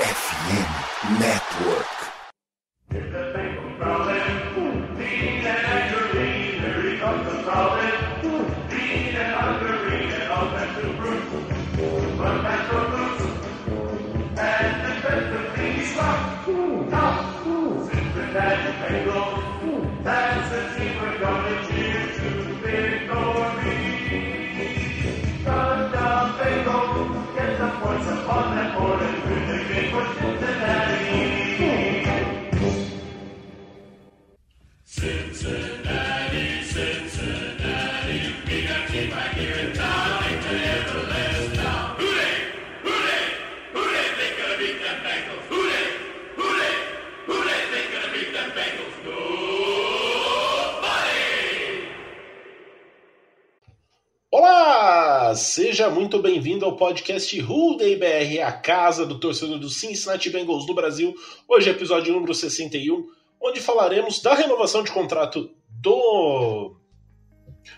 FM Network. Seja muito bem-vindo ao podcast Who Day BR, a casa do torcedor do Cincinnati Bengals do Brasil. Hoje é episódio número 61, onde falaremos da renovação de contrato do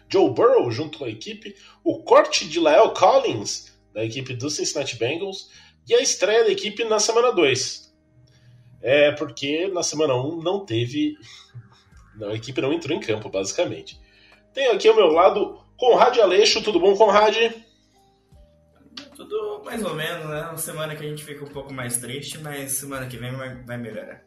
Joe Burrow junto com a equipe, o corte de Lael Collins da equipe do Cincinnati Bengals e a estreia da equipe na semana 2. É porque na semana 1 um não teve. A equipe não entrou em campo, basicamente. Tenho aqui ao meu lado Conrad Aleixo, tudo bom, Conrad? Tudo mais ou menos, né? Uma semana que a gente fica um pouco mais triste, mas semana que vem vai, melhorar.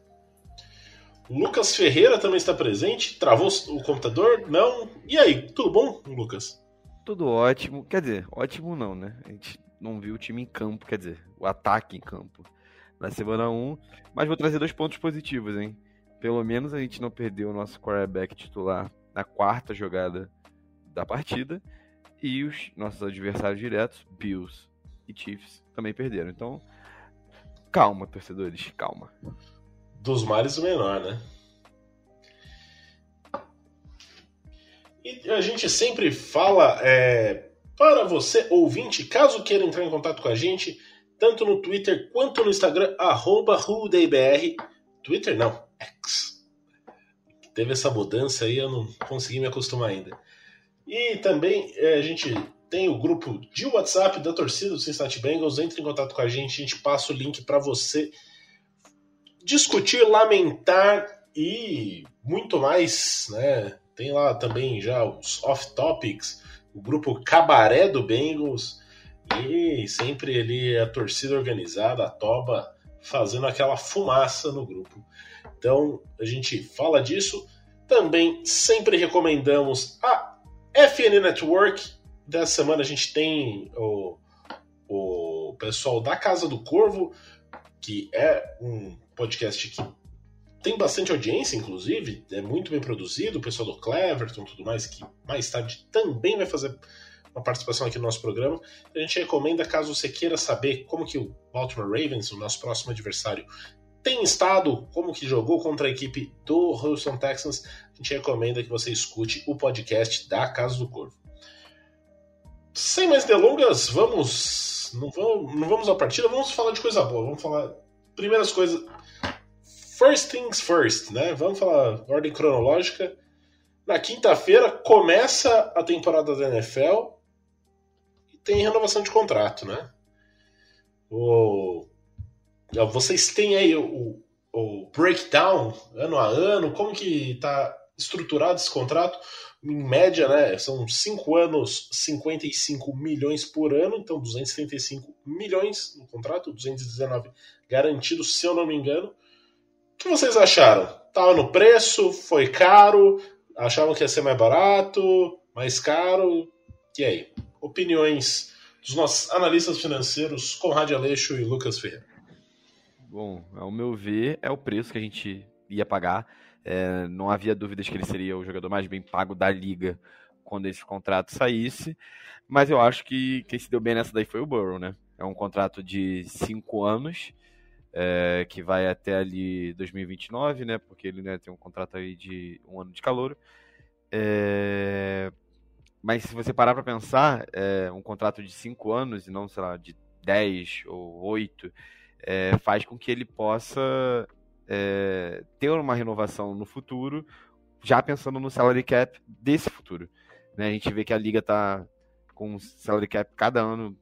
Lucas Ferreira também está presente. Travou o computador? Não. E aí, tudo bom, Lucas? Tudo ótimo. Quer dizer, ótimo não, né? A gente não viu o time em campo, quer dizer, o ataque em campo na semana 1. Mas vou trazer dois pontos positivos, hein? Pelo menos a gente não perdeu o nosso quarterback titular na quarta jogada da partida. E os nossos adversários diretos, Bills e Chiefs, também perderam. Então, calma, torcedores, calma. Dos males o menor, né? E a gente sempre fala é, para você, ouvinte, caso queira entrar em contato com a gente, tanto no Twitter quanto no Instagram, arroba. Twitter não, X. Teve essa mudança aí, eu não consegui me acostumar ainda. E também é, a gente tem o grupo de WhatsApp da torcida do Cincinnati Bengals. Entre em contato com a gente, a gente passa o link para você discutir, lamentar e muito mais, né? Tem lá também já os off-topics, o grupo Cabaré do Bengals e sempre ali a torcida organizada, a Toba, fazendo aquela fumaça no grupo. Então a gente fala disso. Também sempre recomendamos a FN Network. Dessa semana a gente tem o, o pessoal da Casa do Corvo, que é um podcast que tem bastante audiência, inclusive, é muito bem produzido, o pessoal do Cleverton e tudo mais, que mais tarde também vai fazer uma participação aqui no nosso programa. A gente recomenda, caso você queira saber como que o Baltimore Ravens, o nosso próximo adversário, tem estado, como que jogou contra a equipe do Houston Texans, a gente recomenda que você escute o podcast da Casa do Corvo. Sem mais delongas, vamos não vamos, não vamos à partida, vamos falar de coisa boa, vamos falar primeiras coisas First things first, né? Vamos falar ordem cronológica. Na quinta-feira começa a temporada da NFL e tem renovação de contrato, né? O... Vocês têm aí o, o breakdown ano a ano, como que está estruturado esse contrato? Em média, né? São 5 anos, 55 milhões por ano, então 235 milhões no contrato, 219 garantidos, se eu não me engano. O que vocês acharam? Tava no preço? Foi caro? Achavam que ia ser mais barato? Mais caro? E aí? Opiniões dos nossos analistas financeiros, Conrad Aleixo e Lucas Ferreira. Bom, ao meu ver, é o preço que a gente ia pagar. É, não havia dúvidas que ele seria o jogador mais bem pago da liga quando esse contrato saísse. Mas eu acho que quem se deu bem nessa daí foi o Burrow, né? É um contrato de cinco anos é, que vai até ali 2029, né? Porque ele né, tem um contrato aí de um ano de calor. É, mas se você parar para pensar, é, um contrato de 5 anos e não, sei lá, de 10 ou 8, é, faz com que ele possa é, ter uma renovação no futuro, já pensando no salary cap desse futuro. Né? A gente vê que a liga está com salary cap cada ano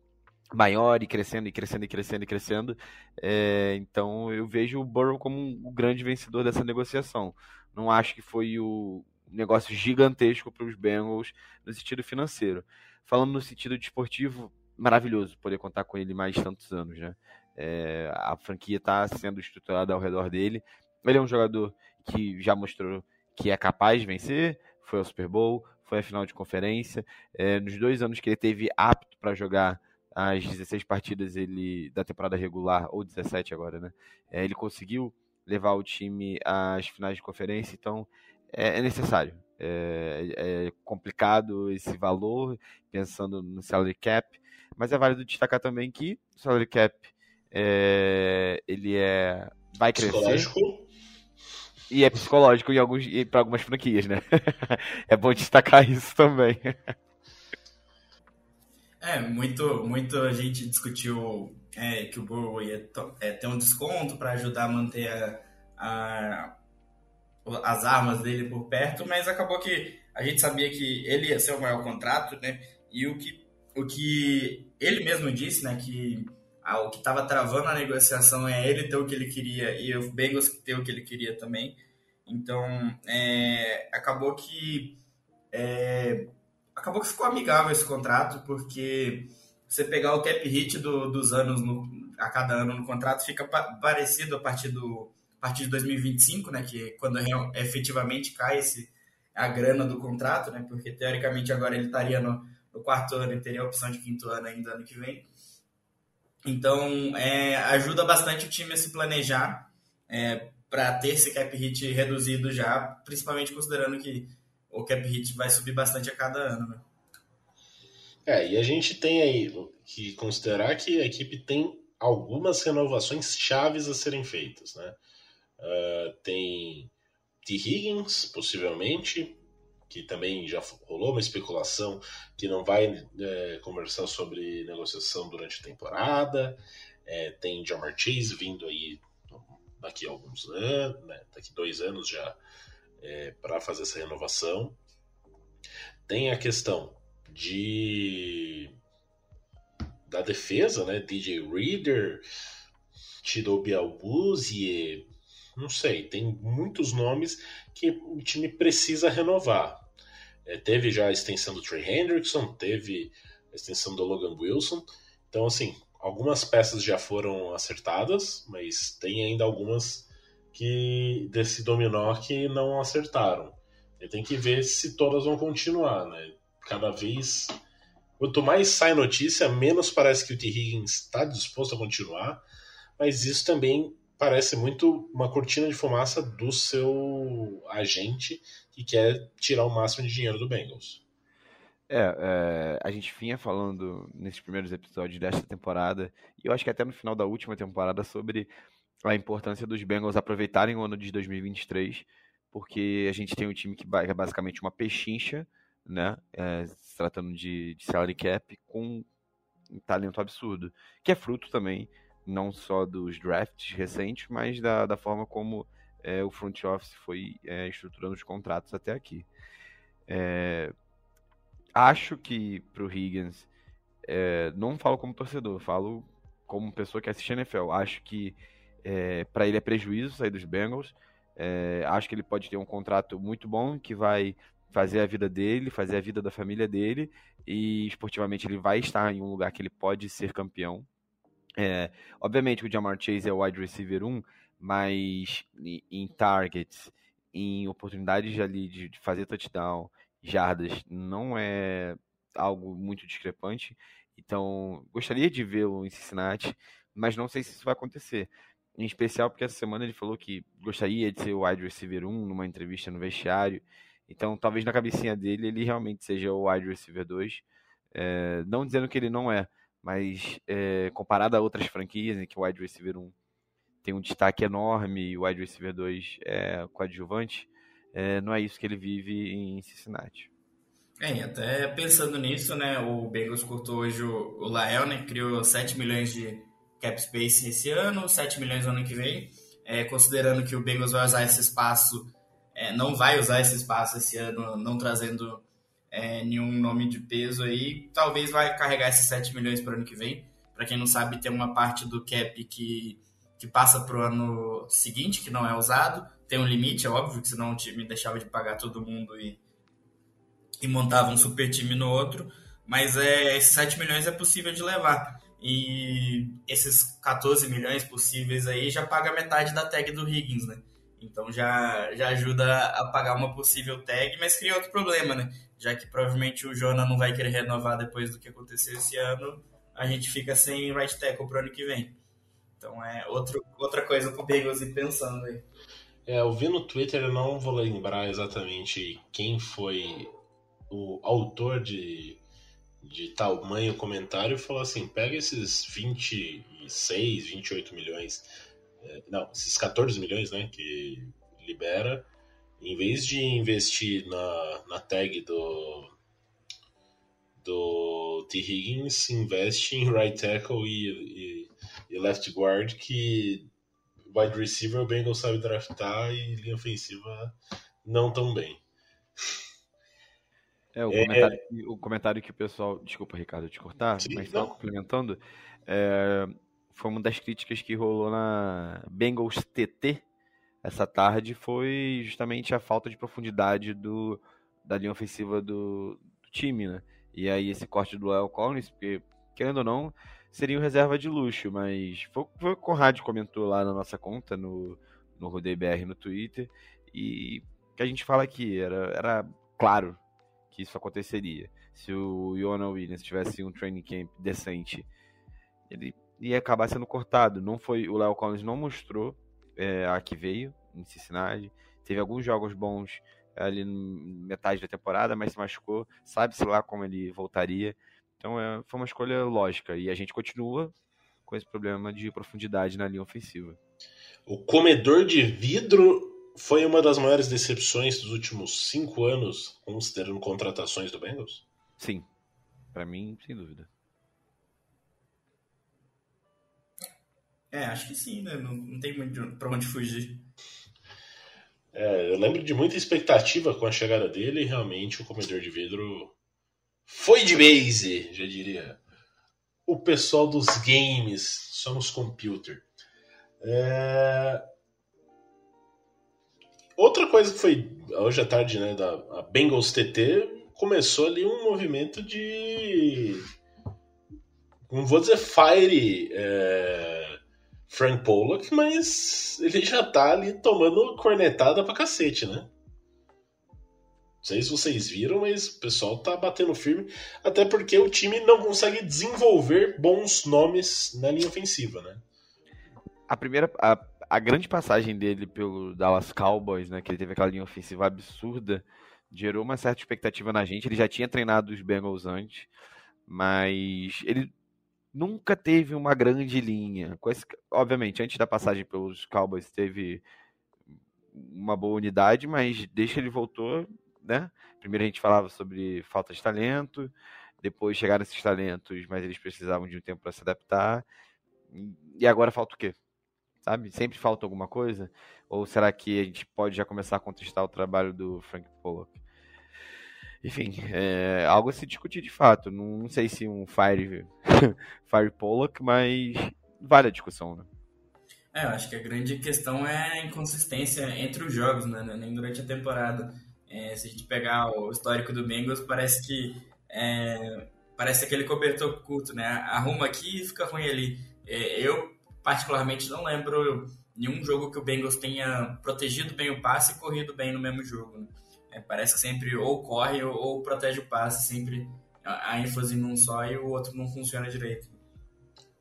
maior e crescendo e crescendo e crescendo e crescendo. É, então eu vejo o Burrow como um, o grande vencedor dessa negociação. Não acho que foi o negócio gigantesco para os Bengals no sentido financeiro. Falando no sentido desportivo, maravilhoso poder contar com ele mais tantos anos, né? É, a franquia está sendo estruturada ao redor dele. Ele é um jogador que já mostrou que é capaz de vencer, foi ao Super Bowl, foi à final de conferência. É, nos dois anos que ele teve apto para jogar as 16 partidas ele da temporada regular, ou 17 agora, né? É, ele conseguiu levar o time às finais de conferência, então é, é necessário. É, é, complicado esse valor, pensando no salary cap, mas é válido destacar também que o salary cap é, ele é vai crescer e é psicológico em alguns para algumas franquias, né? é bom destacar isso também. É, muito, muito a gente discutiu é, que o Burrow ia é, ter um desconto para ajudar a manter a, a, as armas dele por perto, mas acabou que a gente sabia que ele ia ser o maior contrato, né? E o que, o que ele mesmo disse, né? Que o que estava travando a negociação é ele ter o que ele queria e o Bengals ter o que ele queria também. Então, é, acabou que é, acabou que ficou amigável esse contrato, porque você pegar o cap hit do, dos anos no, a cada ano no contrato fica pa, parecido a partir do a partir de 2025, né, que é quando efetivamente cai esse a grana do contrato, né, porque teoricamente agora ele estaria no, no quarto ano e teria a opção de quinto ano ainda ano que vem. Então, é, ajuda bastante o time a se planejar é, para ter esse cap hit reduzido já, principalmente considerando que o cap hit vai subir bastante a cada ano. Né? É, e a gente tem aí que considerar que a equipe tem algumas renovações chaves a serem feitas, né? Uh, tem T. Higgins, possivelmente, que também já rolou uma especulação que não vai é, conversar sobre negociação durante a temporada. É, tem Jamar Chase vindo aí daqui a alguns anos, né, daqui dois anos já é, para fazer essa renovação. Tem a questão de da defesa, né? DJ Reader, Chidobe Albuzie, não sei, tem muitos nomes que o time precisa renovar. É, teve já a extensão do Trey Hendrickson, teve a extensão do Logan Wilson. Então, assim, algumas peças já foram acertadas, mas tem ainda algumas que desse dominó que não acertaram. E tem que ver se todas vão continuar, né? Cada vez. Quanto mais sai notícia, menos parece que o T. Higgins está disposto a continuar, mas isso também parece muito uma cortina de fumaça do seu agente que quer tirar o máximo de dinheiro do Bengals. É, é, a gente vinha falando nesses primeiros episódios desta temporada, e eu acho que até no final da última temporada, sobre a importância dos Bengals aproveitarem o ano de 2023, porque a gente tem um time que é basicamente uma pechincha, né? É, se tratando de, de salary cap, com um talento absurdo, que é fruto também não só dos drafts recentes, mas da, da forma como é, o front office foi é, estruturando os contratos até aqui. É, acho que para o Higgins, é, não falo como torcedor, falo como pessoa que assiste NFL. Acho que é, para ele é prejuízo sair dos Bengals. É, acho que ele pode ter um contrato muito bom que vai fazer a vida dele, fazer a vida da família dele e esportivamente ele vai estar em um lugar que ele pode ser campeão. É, obviamente o Jamar Chase é o wide receiver 1, mas em targets, em oportunidades ali de, de fazer touchdown, jardas, não é algo muito discrepante. Então, gostaria de vê-lo em Cincinnati, mas não sei se isso vai acontecer. Em especial porque essa semana ele falou que gostaria de ser o wide receiver 1 numa entrevista no vestiário. Então, talvez na cabecinha dele ele realmente seja o wide receiver 2. É, não dizendo que ele não é, mas é, comparado a outras franquias em que o wide receiver 1 tem um destaque enorme e o wide receiver 2 é coadjuvante, é, não é isso que ele vive em Cincinnati. É, até pensando nisso, né, o Bengals cortou hoje o, o Lael, né, criou 7 milhões de cap space esse ano, 7 milhões no ano que vem, é, considerando que o Bengals vai usar esse espaço, é, não vai usar esse espaço esse ano, não trazendo é, nenhum nome de peso aí, talvez vai carregar esses 7 milhões para o ano que vem. Para quem não sabe, tem uma parte do cap que, que passa para o ano seguinte, que não é usado. Tem um limite, é óbvio, que senão o time deixava de pagar todo mundo e, e montava um super time no outro. Mas é, esses 7 milhões é possível de levar. E esses 14 milhões possíveis aí já paga metade da tag do Higgins, né? Então já, já ajuda a pagar uma possível tag, mas cria outro problema, né? Já que provavelmente o Jonah não vai querer renovar depois do que aconteceu esse ano, a gente fica sem right tackle pro ano que vem. Então é outro, outra coisa pro Bengals ir pensando aí. É, eu vi no Twitter, eu não vou lembrar exatamente quem foi o autor de, de tamanho comentário, falou assim: pega esses 26, 28 milhões é, não, esses 14 milhões né, que libera, em vez de investir na, na tag do, do T. Higgins, investe em right tackle e, e, e left guard, que wide receiver o Bengals sabe draftar e linha ofensiva não tão bem. É, o, é, comentário, é... o comentário que o pessoal. Desculpa, Ricardo, te cortar, sim, mas estava complementando. É, foi uma das críticas que rolou na Bengals TT essa tarde foi justamente a falta de profundidade do, da linha ofensiva do, do time, né? E aí esse corte do Lyle Collins, porque, querendo ou não, seria um reserva de luxo, mas foi, foi o Conrad comentou lá na nossa conta, no, no Rodei BR no Twitter, e que a gente fala aqui, era, era claro que isso aconteceria. Se o Iona Williams tivesse um training camp decente, ele ia acabar sendo cortado. Não foi o Léo Collins não mostrou é, a que veio em Cincinnati. Teve alguns jogos bons ali metade da temporada, mas se machucou. Sabe-se lá como ele voltaria. Então é, foi uma escolha lógica. E a gente continua com esse problema de profundidade na linha ofensiva. O comedor de vidro foi uma das maiores decepções dos últimos cinco anos, considerando contratações do Bengals? Sim, para mim, sem dúvida. É, acho que sim, né? Não, não tem muito pra onde fugir. É, eu lembro de muita expectativa com a chegada dele e realmente o comedor de vidro foi de base, já diria. O pessoal dos games, somos computer. É... Outra coisa que foi hoje à tarde, né, da Bengals TT, começou ali um movimento de. Não vou dizer fire. É Frank Pollock, mas ele já tá ali tomando cornetada pra cacete, né? Não sei se vocês viram, mas o pessoal tá batendo firme, até porque o time não consegue desenvolver bons nomes na linha ofensiva, né? A primeira, a, a grande passagem dele pelo Dallas Cowboys, né, que ele teve aquela linha ofensiva absurda, gerou uma certa expectativa na gente. Ele já tinha treinado os Bengals antes, mas ele nunca teve uma grande linha. Obviamente, antes da passagem pelos Cowboys teve uma boa unidade, mas desde que ele voltou, né? Primeiro a gente falava sobre falta de talento, depois chegaram esses talentos, mas eles precisavam de um tempo para se adaptar. E agora falta o quê? Sabe? Sempre falta alguma coisa? Ou será que a gente pode já começar a contestar o trabalho do Frank Pollock? Enfim, é algo a se discutir de fato. Não, não sei se um Fire, Fire Pollock, mas vale a discussão, né? É, eu acho que a grande questão é a inconsistência entre os jogos, né? Nem durante a temporada. É, se a gente pegar o histórico do Bengals, parece que é, parece aquele cobertor curto, né? Arruma aqui e fica ruim ali. É, eu, particularmente, não lembro nenhum jogo que o Bengals tenha protegido bem o passe e corrido bem no mesmo jogo. Né? É, parece que sempre ou corre ou, ou protege o passe, sempre a, a ênfase num só e o outro não funciona direito.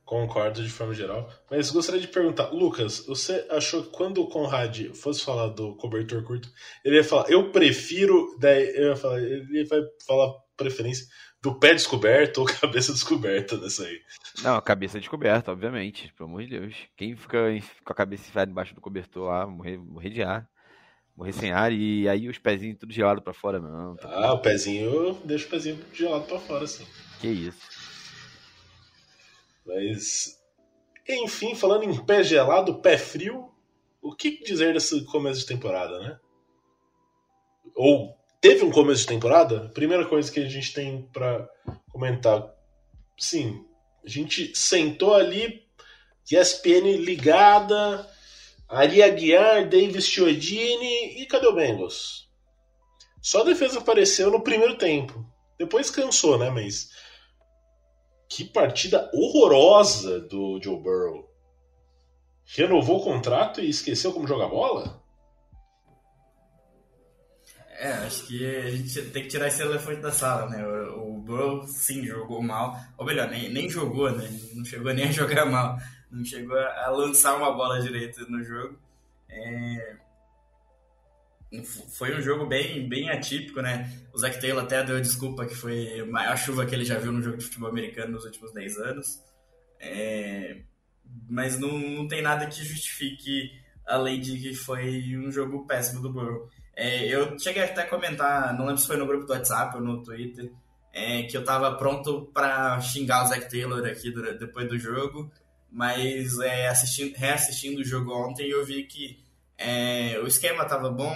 Concordo de forma geral. Mas gostaria de perguntar, Lucas, você achou que quando o Conrad fosse falar do cobertor curto, ele ia falar, eu prefiro. Daí eu ia falar, ele vai falar preferência do pé descoberto ou cabeça descoberta nessa aí? Não, cabeça descoberta, obviamente, pelo amor de Deus. Quem fica com a cabeça enfiada embaixo do cobertor lá, morrer, morrer de ar morrer sem ar e aí os pezinhos tudo gelado para fora, não. Tá ah, o pezinho, deixa o pezinho gelado para fora, assim. Que isso. Mas, enfim, falando em pé gelado, pé frio, o que dizer desse começo de temporada, né? Ou teve um começo de temporada? Primeira coisa que a gente tem para comentar, sim, A gente sentou ali, ESPN ligada, Ari Aguiar, Davis Chiodini e cadê o Bengals? Só a defesa apareceu no primeiro tempo. Depois cansou, né? Mas que partida horrorosa do Joe Burrow. Renovou o contrato e esqueceu como jogar bola? É, acho que a gente tem que tirar esse elefante da sala, né? O, o Burrow, sim, jogou mal. Ou melhor, nem, nem jogou, né? Não chegou nem a jogar mal. Não chegou a lançar uma bola direita no jogo. É... Foi um jogo bem, bem atípico, né? O Zach Taylor até deu desculpa que foi a maior chuva que ele já viu no jogo de futebol americano nos últimos 10 anos. É... Mas não, não tem nada que justifique, além de que foi um jogo péssimo do Burrow. É, eu cheguei até a comentar, não lembro se foi no grupo do WhatsApp ou no Twitter, é, que eu tava pronto para xingar o Zac Taylor aqui do, depois do jogo, mas é, assistindo, reassistindo o jogo ontem eu vi que é, o esquema tava bom,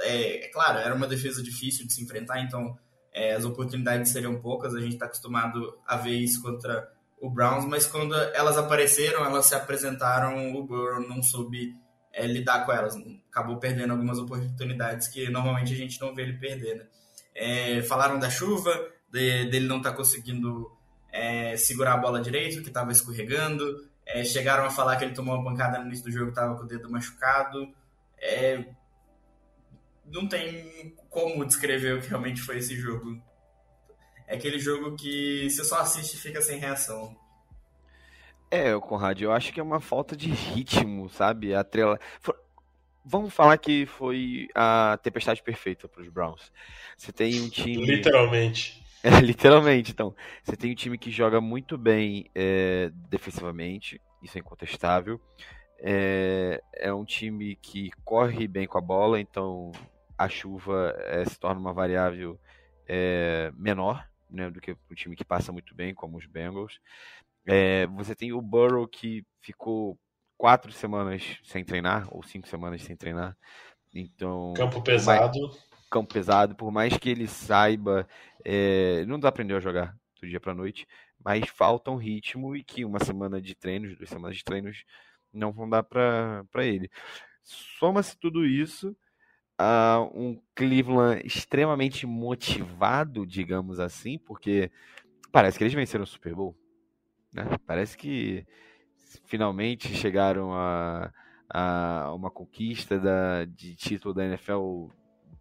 é, é, claro, era uma defesa difícil de se enfrentar, então é, as oportunidades seriam poucas, a gente está acostumado a ver isso contra o Browns, mas quando elas apareceram, elas se apresentaram, o Burrow não soube é, lidar com elas. Acabou perdendo algumas oportunidades que normalmente a gente não vê ele perder. Né? É, falaram da chuva, de, dele não estar tá conseguindo é, segurar a bola direito, que estava escorregando. É, chegaram a falar que ele tomou uma pancada no início do jogo, estava com o dedo machucado. É, não tem como descrever o que realmente foi esse jogo. É aquele jogo que você só assiste e fica sem reação. É, Conrad, eu acho que é uma falta de ritmo, sabe? A trela. Vamos falar que foi a tempestade perfeita para os Browns. Você tem um time. Literalmente. É, literalmente, então. Você tem um time que joga muito bem é, defensivamente, isso é incontestável. É, é, um time que corre bem com a bola, então a chuva é, se torna uma variável é, menor né, do que um time que passa muito bem, como os Bengals. É, você tem o Burrow que ficou quatro semanas sem treinar, ou cinco semanas sem treinar. Então. Campo pesado. Mais, campo pesado, por mais que ele saiba. É, não aprendeu a jogar do dia para noite, mas falta um ritmo e que uma semana de treinos, duas semanas de treinos, não vão dar para ele. Soma-se tudo isso a um Cleveland extremamente motivado, digamos assim, porque parece que eles venceram o Super Bowl. Né? Parece que finalmente chegaram a, a uma conquista da, de título da NFL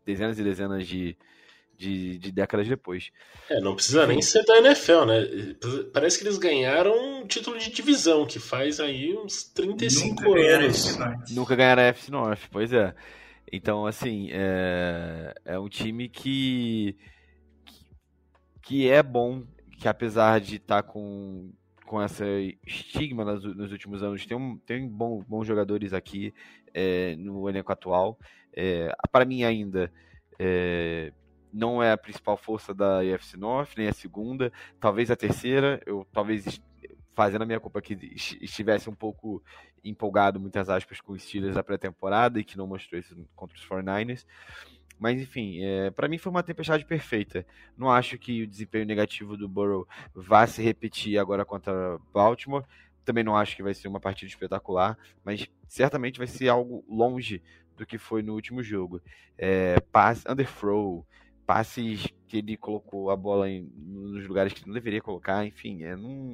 dezenas e dezenas de, de, de, décadas depois. É, não precisa nem ser da NFL, né? Parece que eles ganharam um título de divisão, que faz aí uns 35 Nunca anos. Nunca ganharam a FC North, pois é. Então, assim, é, é um time que, que é bom, que apesar de estar tá com com essa estigma nos, nos últimos anos. Tem, um, tem bom, bons jogadores aqui é, no elenco atual. É, para mim ainda é, não é a principal força da EFC North, nem a segunda, talvez a terceira. Eu talvez fazendo a minha culpa que estivesse um pouco empolgado, muitas aspas, com os Steelers da pré-temporada e que não mostrou isso contra os 49ers. Mas enfim, é, para mim foi uma tempestade perfeita. Não acho que o desempenho negativo do Burrow vá se repetir agora contra Baltimore. Também não acho que vai ser uma partida espetacular, mas certamente vai ser algo longe do que foi no último jogo. É, passe, underthrow, passes que ele colocou a bola em, nos lugares que não deveria colocar, enfim, é, não,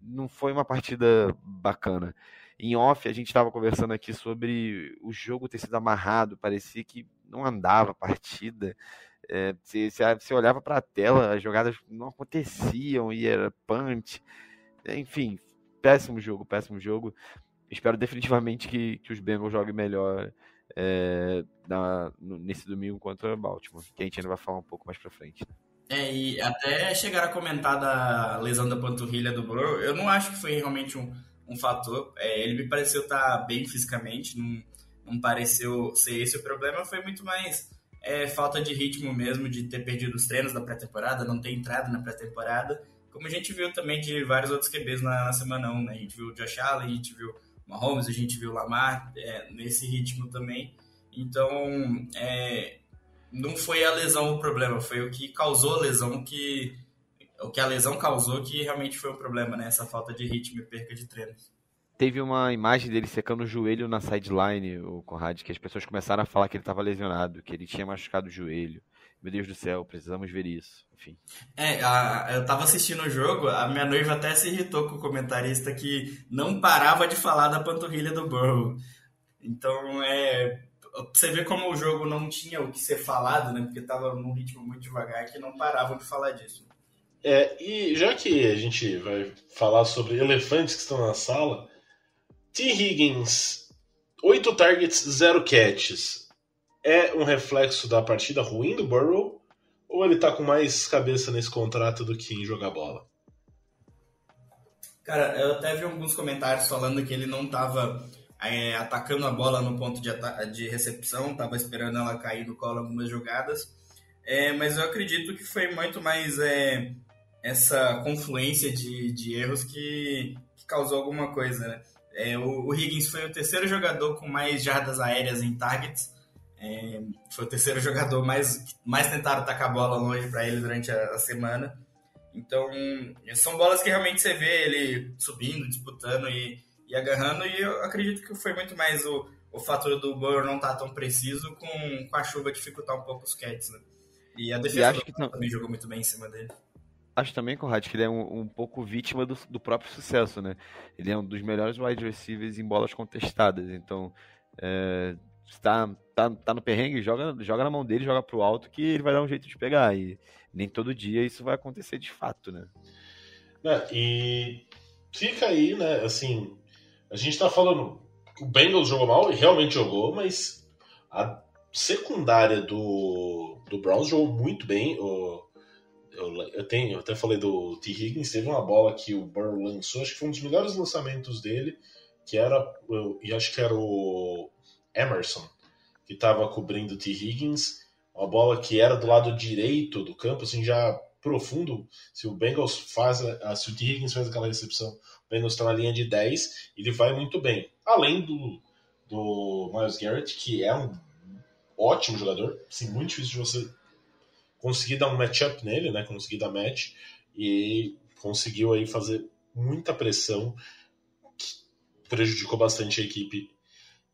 não foi uma partida bacana. Em off, a gente estava conversando aqui sobre o jogo ter sido amarrado, parecia que não andava a partida. É, você, olhava para a tela, as jogadas não aconteciam e era punch. Enfim, péssimo jogo, péssimo jogo. Espero definitivamente que, que os Bengals joguem melhor é, na, nesse domingo contra Baltimore, que a gente ainda vai falar um pouco mais para frente. Né? É, e até chegar a comentar da lesão da panturrilha do Burrow, eu não acho que foi realmente um, um fator. É, ele me pareceu estar bem fisicamente, não, não pareceu ser esse o problema, foi muito mais é, falta de ritmo mesmo, de ter perdido os treinos da pré-temporada, não ter entrado na pré-temporada, como a gente viu também de vários outros QBs na, na semana 1, né? A gente viu o Josh Allen, a gente viu o Mahomes, a gente viu o Lamar é, nesse ritmo também. Então, é, não foi a lesão o problema, foi o que causou a lesão que o que a lesão causou que realmente foi um problema, né? Essa falta de ritmo e perca de treinos. Teve uma imagem dele secando o joelho na sideline, o Conrad, que as pessoas começaram a falar que ele estava lesionado, que ele tinha machucado o joelho. Meu Deus do céu, precisamos ver isso. Enfim. É, a, eu tava assistindo o jogo, a minha noiva até se irritou com o comentarista que não parava de falar da panturrilha do Burrow. Então, é, você vê como o jogo não tinha o que ser falado, né? Porque tava num ritmo muito devagar que não paravam de falar disso. É, e já que a gente vai falar sobre elefantes que estão na sala, T. Higgins, 8 targets, 0 catches. É um reflexo da partida ruim do Burrow? Ou ele tá com mais cabeça nesse contrato do que em jogar bola? Cara, eu até vi alguns comentários falando que ele não tava é, atacando a bola no ponto de, de recepção, tava esperando ela cair no colo algumas jogadas. É, mas eu acredito que foi muito mais é, essa confluência de, de erros que, que causou alguma coisa, né? É, o, o, Higgins foi o terceiro jogador com mais jardas aéreas em targets. É, foi o terceiro jogador mais, mais tentado atacar a bola longe para ele durante a, a, semana. Então, são bolas que realmente você vê ele subindo, disputando e, e agarrando. E eu acredito que foi muito mais o, o fator do Burrow não estar tá tão preciso com, com a chuva dificultar um pouco os catches. Né? E a defesa que também jogou muito bem em cima dele. Acho também, Conrad, que ele é um, um pouco vítima do, do, próprio sucesso, né? Ele é um dos melhores wide receivers em bolas contestadas. Então, é, está tá, tá no perrengue, joga, joga na mão dele, joga pro alto, que ele vai dar um jeito de pegar. E nem todo dia isso vai acontecer de fato, né? É, e fica aí, né? Assim, a gente tá falando. O Bengals jogou mal, e realmente jogou, mas a secundária do, do Browns jogou muito bem. O, eu, eu, tenho, eu até falei do T. Higgins, teve uma bola que o Burrow lançou, acho que foi um dos melhores lançamentos dele, que era, e acho que era o Emerson, que estava cobrindo o T. Higgins, uma bola que era do lado direito do campo, assim, já profundo, se o Bengals faz, se o T. Higgins faz aquela recepção, o Bengals está na linha de 10, ele vai muito bem. Além do, do Miles Garrett, que é um ótimo jogador, assim, muito difícil de você consegui dar um matchup nele, né? Consegui dar match e conseguiu aí fazer muita pressão prejudicou bastante a equipe.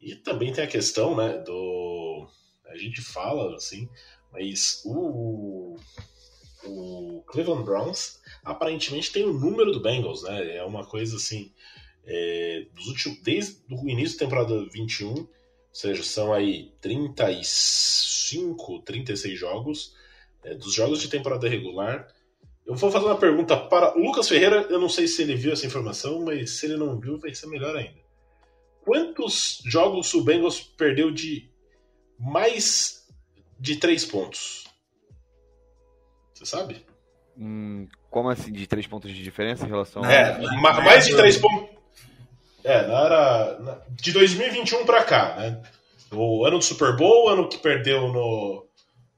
E também tem a questão, né, do a gente fala assim, mas o o Cleveland Browns aparentemente tem o número do Bengals, né? É uma coisa assim, é, dos últimos, desde o início da temporada 21, ou seja, são aí 35, 36 jogos, é, dos jogos de temporada regular. Eu vou fazer uma pergunta para o Lucas Ferreira. Eu não sei se ele viu essa informação, mas se ele não viu, vai ser melhor ainda. Quantos jogos o Bengals perdeu de mais de três pontos? Você sabe? Hum, como assim, de três pontos de diferença em relação é, a. mais de três pontos. É, na era. De 2021 para cá, né? O ano do Super Bowl, o ano que perdeu no,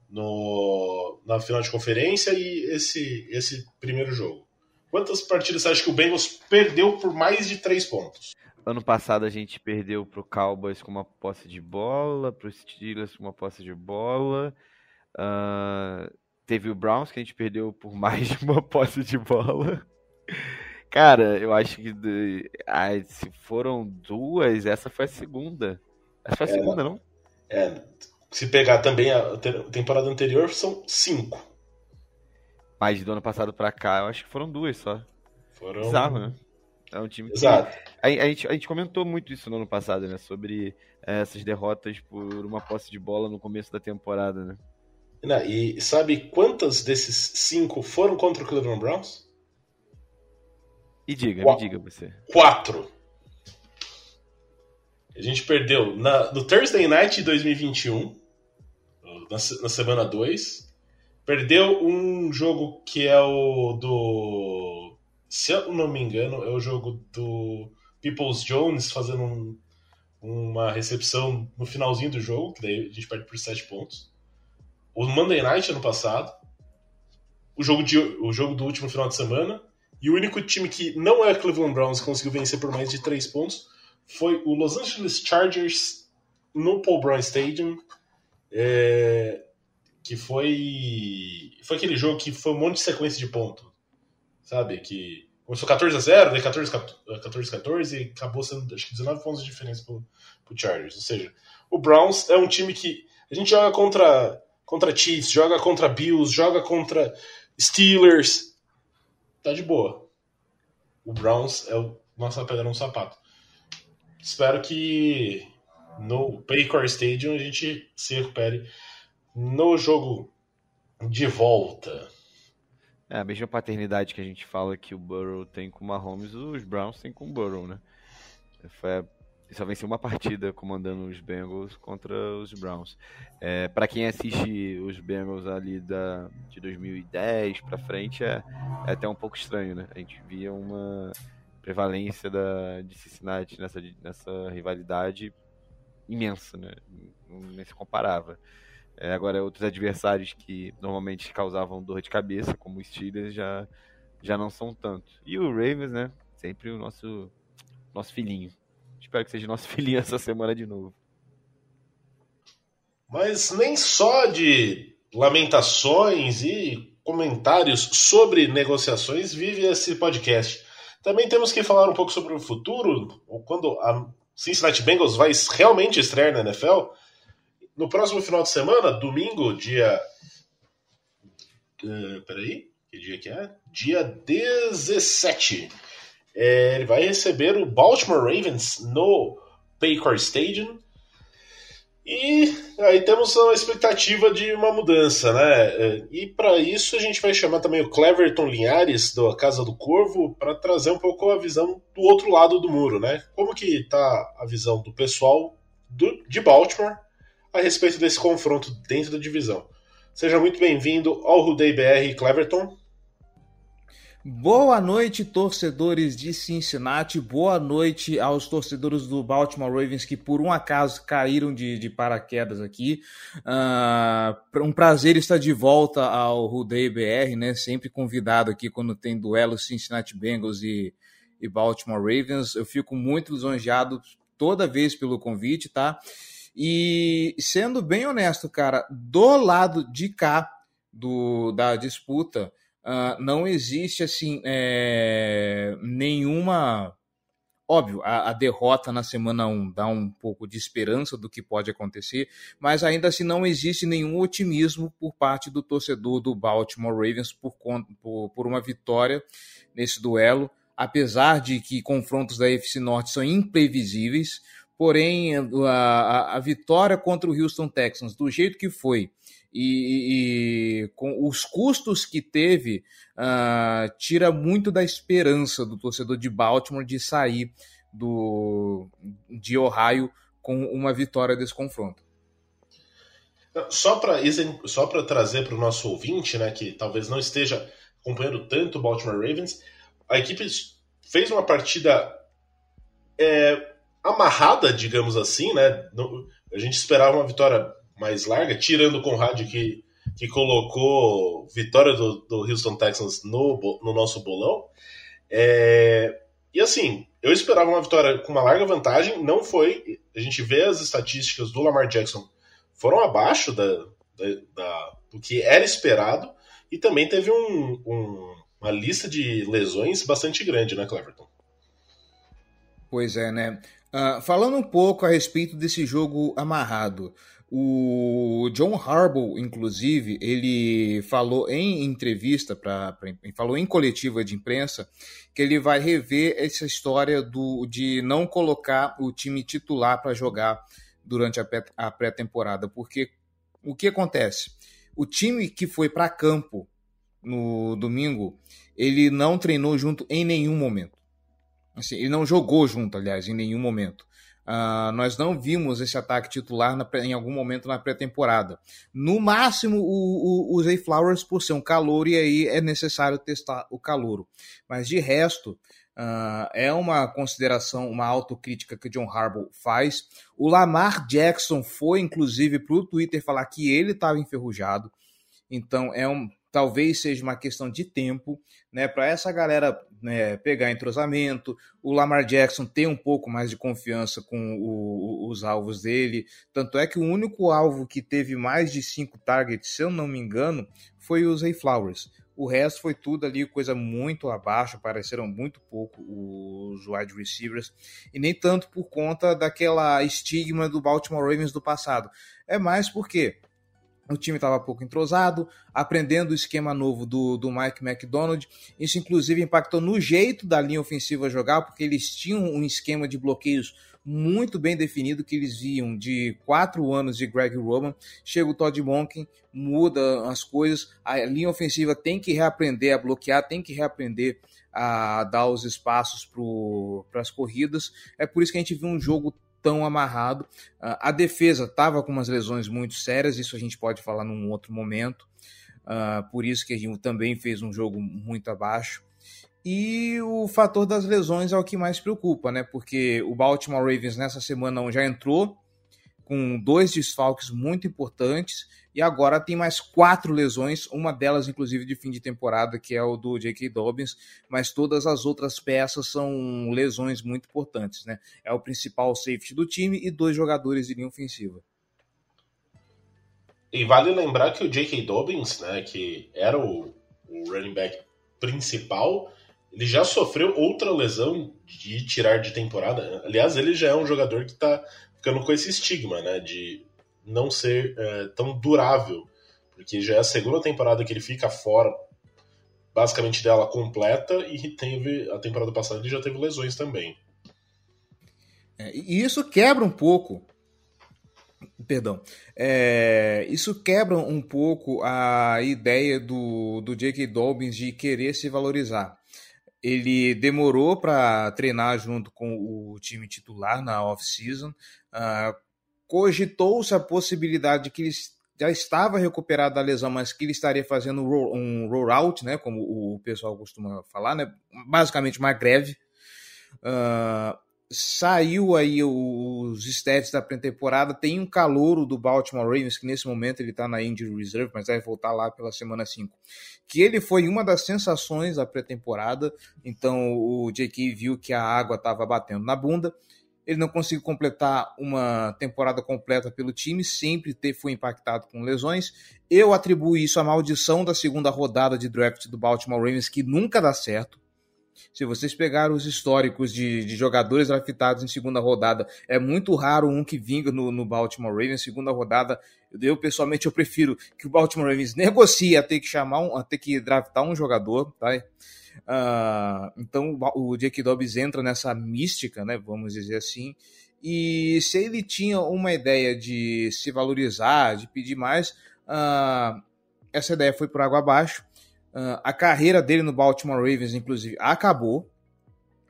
no, na final de conferência e esse, esse primeiro jogo. Quantas partidas você acha que o Bengals perdeu por mais de três pontos? Ano passado a gente perdeu pro Cowboys com uma posse de bola, pro Steelers com uma posse de bola. Uh, teve o Browns que a gente perdeu por mais de uma posse de bola. Cara, eu acho que ah, se foram duas, essa foi a segunda. Essa foi a é, segunda, não? É, se pegar também a temporada anterior, são cinco. Mas do ano passado pra cá, eu acho que foram duas só. Foram. Bizarro, né? É um time Exato. Que... A, a, gente, a gente comentou muito isso no ano passado, né? Sobre é, essas derrotas por uma posse de bola no começo da temporada, né? Não, e sabe quantas desses cinco foram contra o Cleveland Browns? E diga, Qu me diga você. Quatro. A gente perdeu na, no Thursday Night de 2021 na, na semana 2. Perdeu um jogo que é o do. Se eu não me engano, é o jogo do Peoples Jones fazendo um, uma recepção no finalzinho do jogo, que daí a gente perde por 7 pontos. O Monday Night ano passado. O jogo, de, o jogo do último final de semana. E o único time que não é Cleveland Browns que conseguiu vencer por mais de 3 pontos foi o Los Angeles Chargers no Paul Brown Stadium é, que foi. Foi aquele jogo que foi um monte de sequência de ponto. sabe? Que começou 14 a 0 daí 14 14, 14 e acabou sendo, acho que 19 pontos de diferença pro, pro Chargers. Ou seja, o Browns é um time que a gente joga contra, contra Chiefs, joga contra Bills, joga contra Steelers, tá de boa. O Browns é o nossa pedra no sapato. Espero que no Paycor Stadium a gente se recupere no jogo de volta. É a mesma paternidade que a gente fala que o Burrow tem com o Mahomes, os Browns têm com o Burrow, né? Foi só venceu uma partida comandando os Bengals contra os Browns. É, para quem assiste os Bengals ali da, de 2010 para frente, é, é, até um pouco estranho, né? A gente via uma prevalência da, de Cincinnati nessa, nessa rivalidade imensa, né? Nem se comparava. É, agora, outros adversários que normalmente causavam dor de cabeça, como os Steelers, já, já não são tanto. E o Ravens, né? Sempre o nosso, nosso filhinho. Espero que seja nosso filhinho essa semana de novo. Mas nem só de lamentações e comentários sobre negociações vive esse podcast. Também temos que falar um pouco sobre o futuro, quando a Cincinnati Bengals vai realmente estrear na NFL. No próximo final de semana, domingo, dia. Uh, peraí, que dia que é? Dia 17. É, ele vai receber o Baltimore Ravens no Paycor Stadium. E aí temos a expectativa de uma mudança, né? É, e para isso a gente vai chamar também o Cleverton Linhares, da Casa do Corvo, para trazer um pouco a visão do outro lado do muro, né? Como que tá a visão do pessoal do, de Baltimore a respeito desse confronto dentro da divisão. Seja muito bem-vindo ao Rudei BR Cleverton. Boa noite, torcedores de Cincinnati. Boa noite aos torcedores do Baltimore Ravens que, por um acaso, caíram de, de paraquedas aqui. Uh, um prazer estar de volta ao Rudei BR, né? Sempre convidado aqui quando tem duelo Cincinnati Bengals e, e Baltimore Ravens. Eu fico muito lisonjeado toda vez pelo convite, tá? E sendo bem honesto, cara, do lado de cá do, da disputa uh, não existe assim é, nenhuma. Óbvio, a, a, derrota na semana 1 dá um pouco de esperança do que pode acontecer, mas ainda assim não existe nenhum otimismo por parte do torcedor do Baltimore Ravens por, por, por uma vitória nesse duelo, apesar de que confrontos da FC Norte são imprevisíveis, porém a, a, a vitória contra o Houston Texans, do jeito que foi, e, e, com os custos que teve, uh, tira muito da esperança do torcedor de Baltimore de sair do, de Ohio com uma vitória desse confronto. Só para só trazer para o nosso ouvinte, né, que talvez não esteja acompanhando tanto o Baltimore Ravens, a equipe fez uma partida é, amarrada, digamos assim, né? A gente esperava uma vitória mais larga, tirando o Conrad que, que colocou vitória do, do Houston Texans no, no nosso bolão. É, e assim, eu esperava uma vitória com uma larga vantagem, não foi. A gente vê as estatísticas do Lamar Jackson foram abaixo da, da, da do que era esperado, e também teve um, um, uma lista de lesões bastante grande, né, Cleverton? Pois é, né? Uh, falando um pouco a respeito desse jogo amarrado. O John Harbaugh, inclusive, ele falou em entrevista, pra, pra, falou em coletiva de imprensa, que ele vai rever essa história do, de não colocar o time titular para jogar durante a pré-temporada. Porque o que acontece? O time que foi para campo no domingo, ele não treinou junto em nenhum momento. Assim, ele não jogou junto, aliás, em nenhum momento. Uh, nós não vimos esse ataque titular na, em algum momento na pré-temporada. No máximo, o, o, o Zay Flowers por ser um calor, e aí é necessário testar o calor. Mas de resto, uh, é uma consideração, uma autocrítica que o John Harbaugh faz. O Lamar Jackson foi, inclusive, para o Twitter falar que ele estava enferrujado. Então, é um, talvez seja uma questão de tempo, né, para essa galera né, pegar entrosamento, o Lamar Jackson ter um pouco mais de confiança com o, os alvos dele. Tanto é que o único alvo que teve mais de cinco targets, se eu não me engano, foi o Zay Flowers. O resto foi tudo ali coisa muito abaixo, apareceram muito pouco os wide receivers, e nem tanto por conta daquela estigma do Baltimore Ravens do passado. É mais porque o time estava pouco entrosado, aprendendo o esquema novo do, do Mike McDonald. Isso, inclusive, impactou no jeito da linha ofensiva jogar, porque eles tinham um esquema de bloqueios muito bem definido que eles viam de quatro anos de Greg Roman. Chega o Todd Monken, muda as coisas, a linha ofensiva tem que reaprender a bloquear, tem que reaprender a dar os espaços para as corridas. É por isso que a gente viu um jogo tão amarrado. a defesa estava com umas lesões muito sérias, isso a gente pode falar num outro momento. Uh, por isso que a gente também fez um jogo muito abaixo. E o fator das lesões é o que mais preocupa, né? Porque o Baltimore Ravens nessa semana já entrou com dois desfalques muito importantes e agora tem mais quatro lesões, uma delas inclusive de fim de temporada, que é o do J.K. Dobbins, mas todas as outras peças são lesões muito importantes, né? É o principal safety do time e dois jogadores de linha ofensiva. E vale lembrar que o J.K. Dobbins, né, que era o, o running back principal, ele já sofreu outra lesão de tirar de temporada. Aliás, ele já é um jogador que está ficando com esse estigma, né? De não ser é, tão durável. Porque já é a segunda temporada que ele fica fora, basicamente dela completa, e teve a temporada passada ele já teve lesões também. É, e isso quebra um pouco. Perdão. É, isso quebra um pouco a ideia do, do J.K. Dobbins de querer se valorizar ele demorou para treinar junto com o time titular na off-season. Uh, Cogitou-se a possibilidade de que ele já estava recuperado da lesão, mas que ele estaria fazendo um roll-out, né, como o pessoal costuma falar, né, basicamente uma greve. Uh, saiu aí os stats da pré-temporada. Tem um calouro do Baltimore Ravens, que nesse momento ele está na injury reserve, mas vai voltar lá pela semana 5. Que ele foi uma das sensações da pré-temporada. Então o JK viu que a água estava batendo na bunda. Ele não conseguiu completar uma temporada completa pelo time, sempre foi impactado com lesões. Eu atribuo isso à maldição da segunda rodada de draft do Baltimore Ravens, que nunca dá certo se vocês pegarem os históricos de, de, jogadores draftados em segunda rodada, é muito raro um que vinga no, no Baltimore Ravens. Segunda rodada, eu pessoalmente eu prefiro que o Baltimore Ravens negocie a ter que chamar um, a ter que draftar um jogador, tá? Uh, então o Jake Dobbs entra nessa mística, né? Vamos dizer assim. E se ele tinha uma ideia de se valorizar, de pedir mais, uh, essa ideia foi por água abaixo. Uh, a carreira dele no Baltimore Ravens, inclusive, acabou.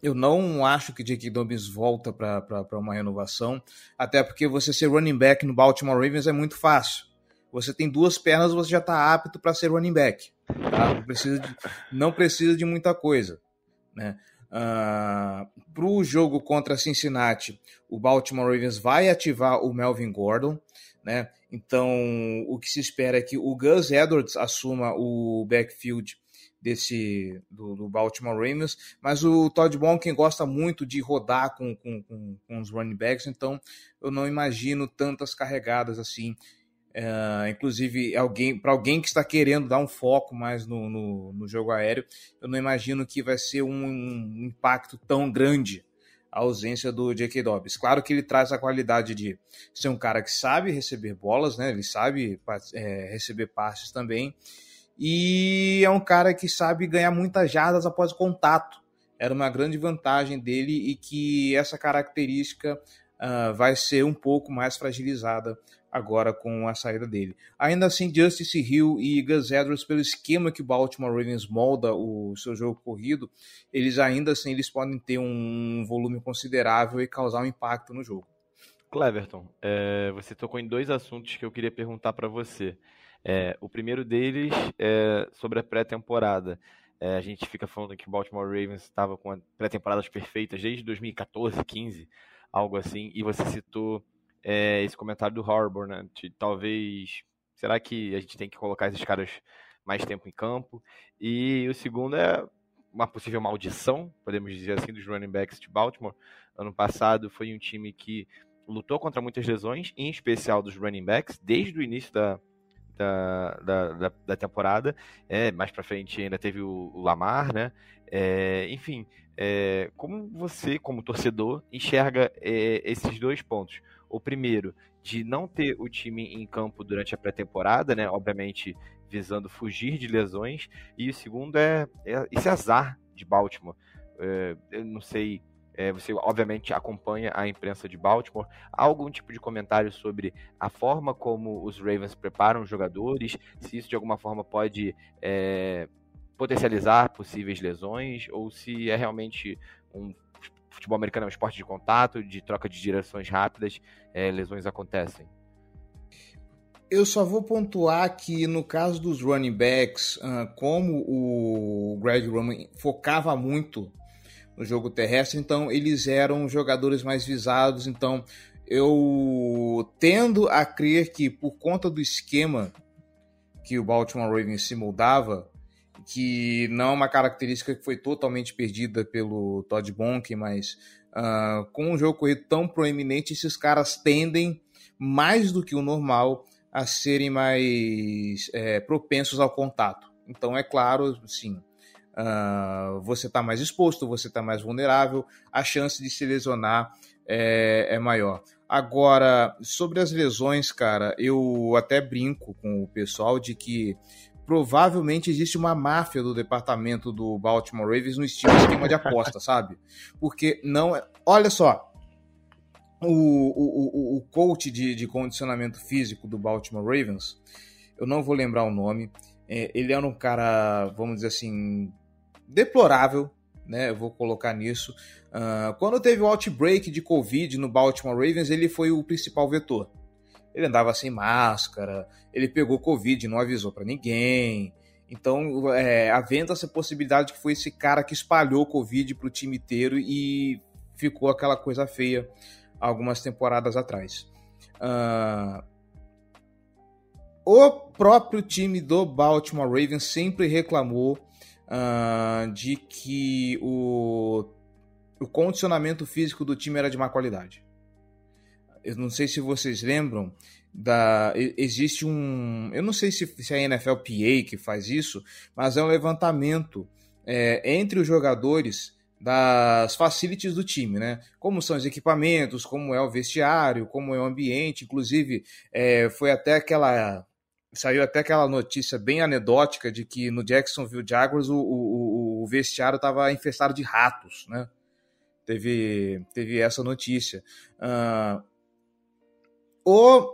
Eu não acho que Jake Dobbins volta para uma renovação, até porque você ser running back no Baltimore Ravens é muito fácil. Você tem duas pernas, você já está apto para ser running back. Tá? Não, precisa de, não precisa de muita coisa. Né? Uh, ah, para o jogo contra Cincinnati, o Baltimore Ravens vai ativar o Melvin Gordon. Né? Então, o que se espera é que o Gus Edwards assuma o backfield desse do, do Baltimore Ravens, mas o Todd Monken gosta muito de rodar com, com, com, com os running backs, então eu não imagino tantas carregadas assim. Uh, inclusive, alguém para alguém que está querendo dar um foco mais no, no, no, jogo aéreo, eu não imagino que vai ser um, um impacto tão grande a ausência do J.K. Dobbs. Claro que ele traz a qualidade de ser um cara que sabe receber bolas, né? Ele sabe é, receber passes também. E é um cara que sabe ganhar muitas jardas após contato. Era uma grande vantagem dele e que essa característica uh, vai ser um pouco mais fragilizada agora com a saída dele. Ainda assim, Justice Hill e Gus Edwards, pelo esquema que o Baltimore Ravens molda o seu jogo corrido, eles ainda assim eles podem ter um volume considerável e causar um impacto no jogo. Cleverton, é, você tocou em dois assuntos que eu queria perguntar para você. É, o primeiro deles é sobre a pré-temporada. É, a gente fica falando que o Baltimore Ravens estava com pré-temporadas perfeitas desde 2014, 15, algo assim, e você citou é, esse comentário do Harbour, né? De, talvez, será que a gente tem que colocar esses caras mais tempo em campo? E o segundo é uma possível maldição, podemos dizer assim, dos running backs de Baltimore. Ano passado foi um time que lutou contra muitas lesões, em especial dos running backs, desde o início da, da, da, da, da temporada. É, mais para frente ainda teve o, o Lamar, né? É, enfim, é, como você, como torcedor, enxerga é, esses dois pontos? O primeiro, de não ter o time em campo durante a pré-temporada, né? Obviamente visando fugir de lesões. E o segundo é, é esse azar de Baltimore. É, eu não sei é, você obviamente acompanha a imprensa de Baltimore. Há algum tipo de comentário sobre a forma como os Ravens preparam os jogadores? Se isso de alguma forma pode é, potencializar possíveis lesões? Ou se é realmente um futebol americano é um esporte de contato, de troca de direções rápidas, é, lesões acontecem? Eu só vou pontuar que no caso dos running backs, ah, como o Greg Roman focava muito no jogo terrestre, então eles eram jogadores mais visados. Então eu tendo a crer que por conta do esquema que o Baltimore Ravens se moldava, que não é uma característica que foi totalmente perdida pelo Todd Bonk, mas uh, com um jogo corrido tão proeminente, esses caras tendem mais do que o normal a serem mais é, propensos ao contato. Então é claro, sim, uh, você está mais exposto, você está mais vulnerável, a chance de se lesionar é, é, maior. Agora, sobre as lesões, cara, eu até brinco com o pessoal de que provavelmente existe uma máfia do departamento do Baltimore Ravens no estilo esquema de aposta, sabe? Porque não é. Olha só. O, o, o, o coach de, de condicionamento físico do Baltimore Ravens, eu não vou lembrar o nome, é, ele era um cara, vamos dizer assim, deplorável, né? Eu vou colocar nisso. Uh, quando teve o outbreak de Covid no Baltimore Ravens, ele foi o principal vetor. Ele andava sem máscara, ele pegou Covid, não avisou para ninguém. Então, é, havendo essa possibilidade que foi esse cara que espalhou Covid para o time inteiro e ficou aquela coisa feia algumas temporadas atrás. Uh, o próprio time do Baltimore Ravens sempre reclamou uh, de que o, o condicionamento físico do time era de má qualidade. Eu não sei se vocês lembram, da, existe um. Eu não sei se, se é a NFLPA que faz isso, mas é um levantamento é, entre os jogadores das facilities do time, né? Como são os equipamentos, como é o vestiário, como é o ambiente. Inclusive, é, foi até aquela saiu até aquela notícia bem anedótica de que no Jacksonville Jaguars o, o, o vestiário estava infestado de ratos, né? Teve, teve essa notícia. Uh, o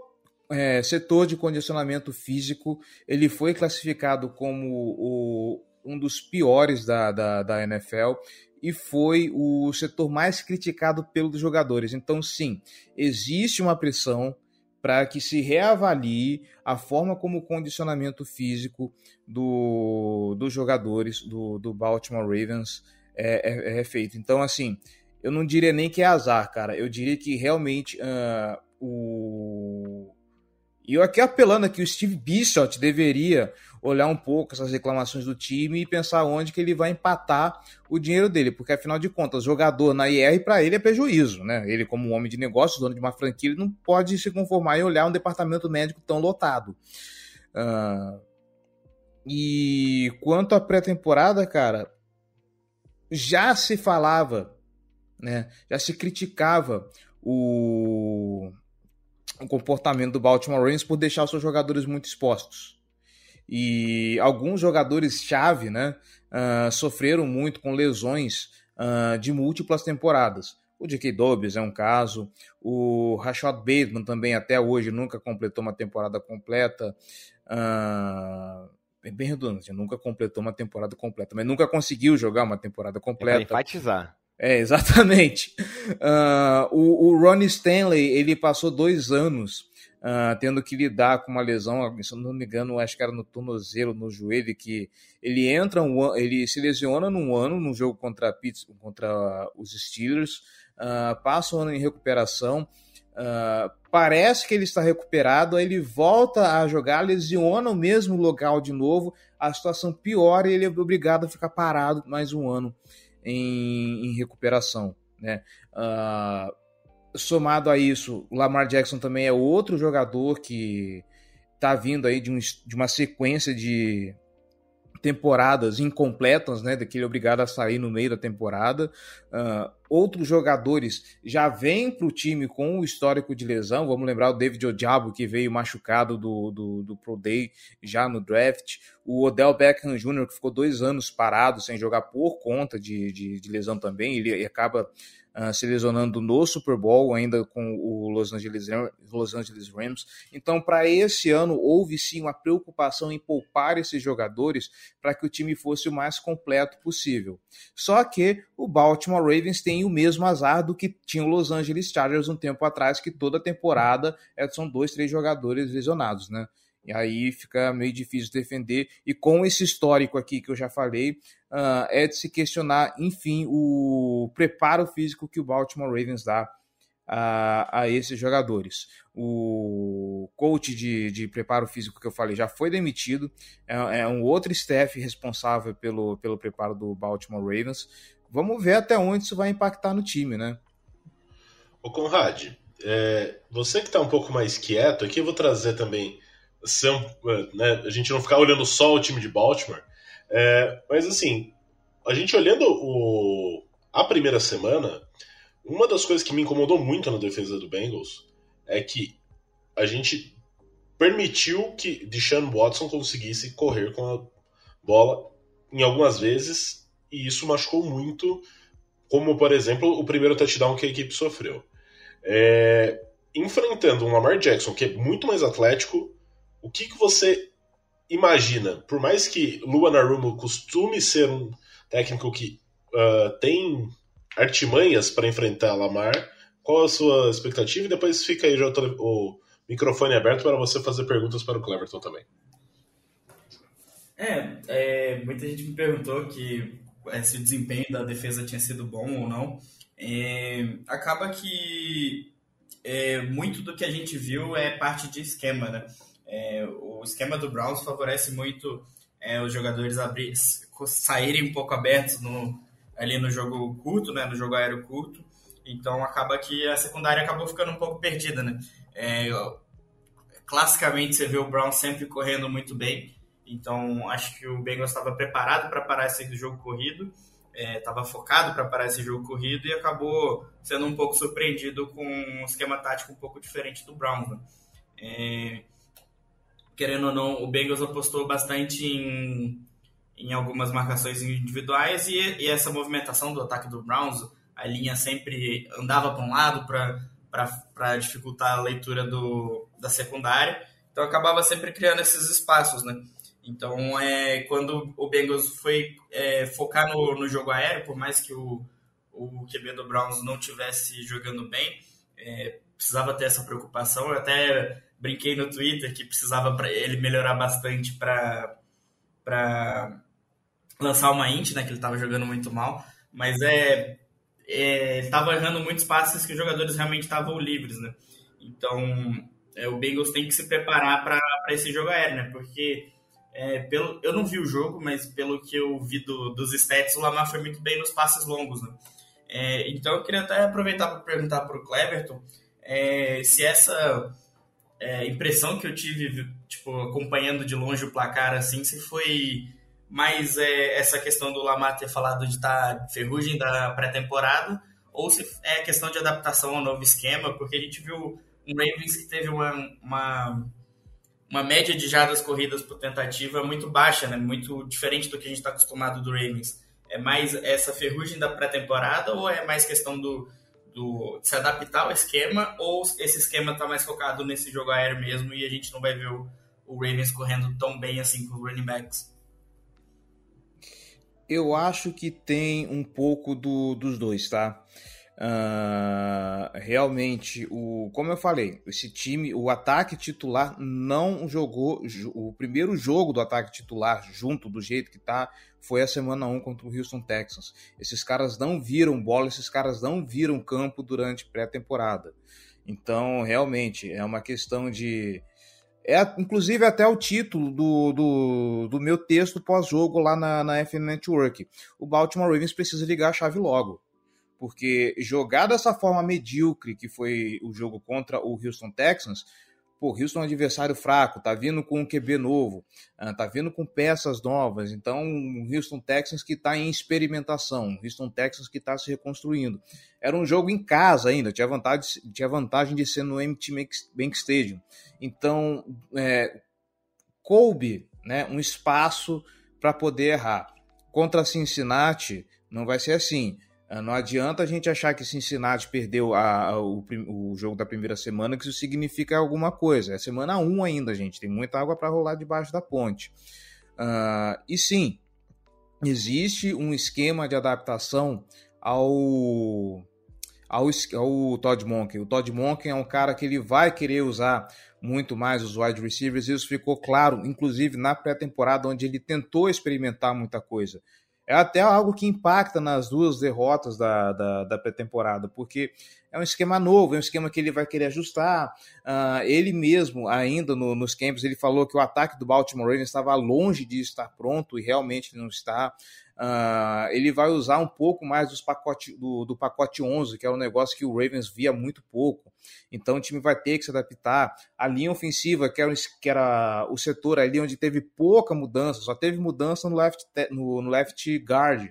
é, setor de condicionamento físico ele foi classificado como o, um dos piores da, da, da NFL e foi o setor mais criticado pelos jogadores. Então, sim, existe uma pressão para que se reavalie a forma como o condicionamento físico do, dos jogadores do, do Baltimore Ravens é, é, é, feito. Então, assim, eu não diria nem que é azar, cara. Eu diria que realmente uh, o. E eu aqui apelando aqui, o Steve Bishop deveria olhar um pouco essas reclamações do time e pensar onde que ele vai empatar o dinheiro dele, porque afinal de contas, jogador na IR para ele é prejuízo, né? Ele como um homem de negócio, dono de uma franquia, ele não pode se conformar e olhar um departamento médico tão lotado. Uh... E quanto à pré-temporada, cara, já se falava, né? Já se criticava o, o comportamento do Baltimore Ravens por deixar os seus jogadores muito expostos. E alguns jogadores-chave né, uh, sofreram muito com lesões uh, de múltiplas temporadas. O J.K. Dobbs é um caso, o Rashad Bateman também até hoje nunca completou uma temporada completa. Uh, é bem redundante, nunca completou uma temporada completa, mas nunca conseguiu jogar uma temporada completa. É enfatizar. É, exatamente. Uh, o, o Ronnie Stanley, ele passou dois anos uh, tendo que lidar com uma lesão, se não me engano, acho que era no tornozelo, no joelho, que ele entra, um, ele se lesiona num ano, num jogo contra, contra os Steelers, uh, passa um ano em recuperação, Uh, parece que ele está recuperado, aí ele volta a jogar, lesiona o mesmo local de novo, a situação piora e ele é obrigado a ficar parado mais um ano em, em recuperação. Né? Uh, somado a isso, Lamar Jackson também é outro jogador que tá vindo aí de, um, de uma sequência de temporadas incompletas, né, daquele obrigado a sair no meio da temporada. Uh, outros jogadores já vêm para o time com o histórico de lesão. Vamos lembrar o David Odiabo, que veio machucado do, do, do Pro Day já no draft. O Odell Beckham Jr., que ficou dois anos parado sem jogar por conta de, de, de lesão também. Ele, ele acaba uh, se lesionando no Super Bowl, ainda com o Los Angeles, Los Angeles Rams. Então, para esse ano, houve sim uma preocupação em poupar esses jogadores para que o time fosse o mais completo possível. Só que o Baltimore Ravens tem o mesmo azar do que tinha o Los Angeles Chargers um tempo atrás, que toda temporada é, são dois, três jogadores lesionados, né? E aí fica meio difícil defender. E com esse histórico aqui que eu já falei, uh, é de se questionar, enfim, o preparo físico que o Baltimore Ravens dá a, a esses jogadores. O coach de, de preparo físico que eu falei já foi demitido, é, é um outro staff responsável pelo, pelo preparo do Baltimore Ravens. Vamos ver até onde isso vai impactar no time, né? Ô Conrad, é, você que está um pouco mais quieto, aqui eu vou trazer também ser, né, a gente não ficar olhando só o time de Baltimore, é, mas assim, a gente olhando o, a primeira semana, uma das coisas que me incomodou muito na defesa do Bengals é que a gente permitiu que Deshaun Watson conseguisse correr com a bola em algumas vezes e isso machucou muito, como por exemplo o primeiro touchdown que a equipe sofreu. É, enfrentando um Lamar Jackson que é muito mais atlético, o que, que você imagina, por mais que Luan Arumo costume ser um técnico que uh, tem artimanhas para enfrentar Lamar, qual a sua expectativa? E depois fica aí já o microfone aberto para você fazer perguntas para o Cleverton também. É, é, muita gente me perguntou que se o desempenho da defesa tinha sido bom ou não. É, acaba que é, muito do que a gente viu é parte de esquema, né? É, o esquema do Browns favorece muito é, os jogadores abrir, saírem um pouco abertos no, ali no jogo curto, né, no jogo aéreo curto. Então acaba que a secundária acabou ficando um pouco perdida, né? É, classicamente você vê o Browns sempre correndo muito bem. Então acho que o Bengals estava preparado para parar esse jogo corrido, estava é, focado para parar esse jogo corrido e acabou sendo um pouco surpreendido com um esquema tático um pouco diferente do Browns. Né? É, querendo ou não, o Bengals apostou bastante em, em algumas marcações individuais e, e essa movimentação do ataque do Browns, a linha sempre andava para um lado para dificultar a leitura do, da secundária, então acabava sempre criando esses espaços, né? Então, é, quando o Bengals foi é, focar no, no jogo aéreo, por mais que o, o QB do Browns não tivesse jogando bem, é, precisava ter essa preocupação. Eu até brinquei no Twitter que precisava para ele melhorar bastante para lançar uma int, né, que ele estava jogando muito mal, mas é, é ele estava errando muitos passes que os jogadores realmente estavam livres, né? Então, é, o Bengals tem que se preparar para esse jogo aéreo, né? Porque é, pelo, eu não vi o jogo, mas pelo que eu vi do, dos stats, o Lamar foi muito bem nos passes longos, né? É, então, eu queria até aproveitar para perguntar para o Cleverton é, se essa é, impressão que eu tive, tipo, acompanhando de longe o placar, assim, se foi mais é, essa questão do Lamar ter falado de estar tá ferrugem da pré-temporada, ou se é questão de adaptação ao novo esquema, porque a gente viu um Ravens que teve uma, uma, uma média de jardas corridas por tentativa muito baixa, né? muito diferente do que a gente está acostumado do Ravens. É mais essa ferrugem da pré-temporada ou é mais questão do, do, se adaptar ao esquema ou esse esquema está mais focado nesse jogo aéreo mesmo e a gente não vai ver o, o Ravens correndo tão bem assim com os running backs? Eu acho que tem um pouco do, dos dois, tá? Uh, realmente, o, como eu falei, esse time, o ataque titular não jogou. O primeiro jogo do ataque titular, junto do jeito que tá, foi a semana 1 contra o Houston Texans. Esses caras não viram bola, esses caras não viram campo durante pré-temporada. Então, realmente, é uma questão de. É, inclusive, até o título do, do, do meu texto pós-jogo lá na, na FN Network. O Baltimore Ravens precisa ligar a chave logo porque jogar dessa forma medíocre que foi o jogo contra o Houston Texans pô, Houston é um adversário fraco, tá vindo com um QB novo, uh, tá vindo com peças novas, então o Houston Texans que está em experimentação, Houston Texans que está se reconstruindo. Era um jogo em casa ainda, tinha vantagem, tinha vantagem de ser no MT Bank Stadium. Então, é, coube né, um espaço para poder errar. Contra Cincinnati, não vai ser assim. Ah, não adianta a gente achar que Cincinnati perdeu a, a, o, o, jogo da primeira semana, que isso significa alguma coisa. É semana 1 ainda, gente. Tem muita água para rolar debaixo da ponte. Uh, e sim, existe um esquema de adaptação ao, ao, ao Todd Monken. O Todd Monken é um cara que ele vai querer usar muito mais os wide receivers. Isso ficou claro, inclusive na pré-temporada, onde ele tentou experimentar muita coisa é até algo que impacta nas duas derrotas da, da, da pré-temporada, porque é um esquema novo, é um esquema que ele vai querer ajustar. Uh, ele mesmo, ainda no, nos campos, ele falou que o ataque do Baltimore Ravens estava longe de estar pronto e realmente não está. Uh, ele vai usar um pouco mais dos pacote, do, do pacote 11, que é um negócio que o Ravens via muito pouco. Então o time vai ter que se adaptar. A linha ofensiva, que era, que era o setor ali onde teve pouca mudança, só teve mudança no left, no, no left guard.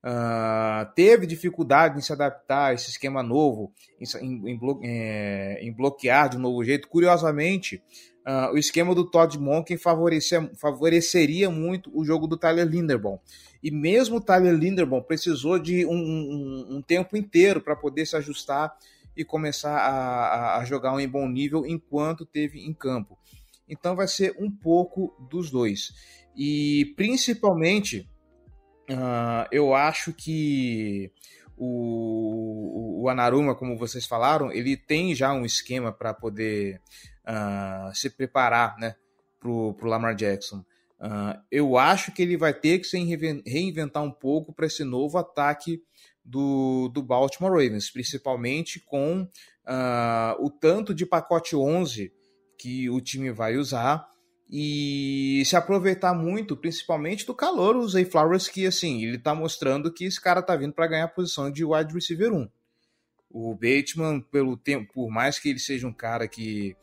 Uh, teve dificuldade em se adaptar a esse esquema novo, em, em, blo é, em bloquear de um novo jeito. Curiosamente, uh, o esquema do Todd Monken favoreceria muito o jogo do Tyler Linderbaum. E mesmo o Tyler Linderbaum precisou de um, um, um tempo inteiro para poder se ajustar e começar a, a, jogar em bom nível enquanto teve em campo. Então vai ser um pouco dos dois. E principalmente, uh, eu acho que o, o Anaruma, como vocês falaram, ele tem já um esquema para poder uh, se preparar né, para o Lamar Jackson. Uh, eu acho que ele vai ter que se reinventar um pouco para esse novo ataque do, do Baltimore Ravens, principalmente com uh, o tanto de pacote 11 que o time vai usar e se aproveitar muito, principalmente do calor, o Zay Flowers, que assim, ele tá mostrando que esse cara tá vindo para ganhar a posição de wide receiver 1. O Bateman, pelo tempo, por mais que ele seja um cara que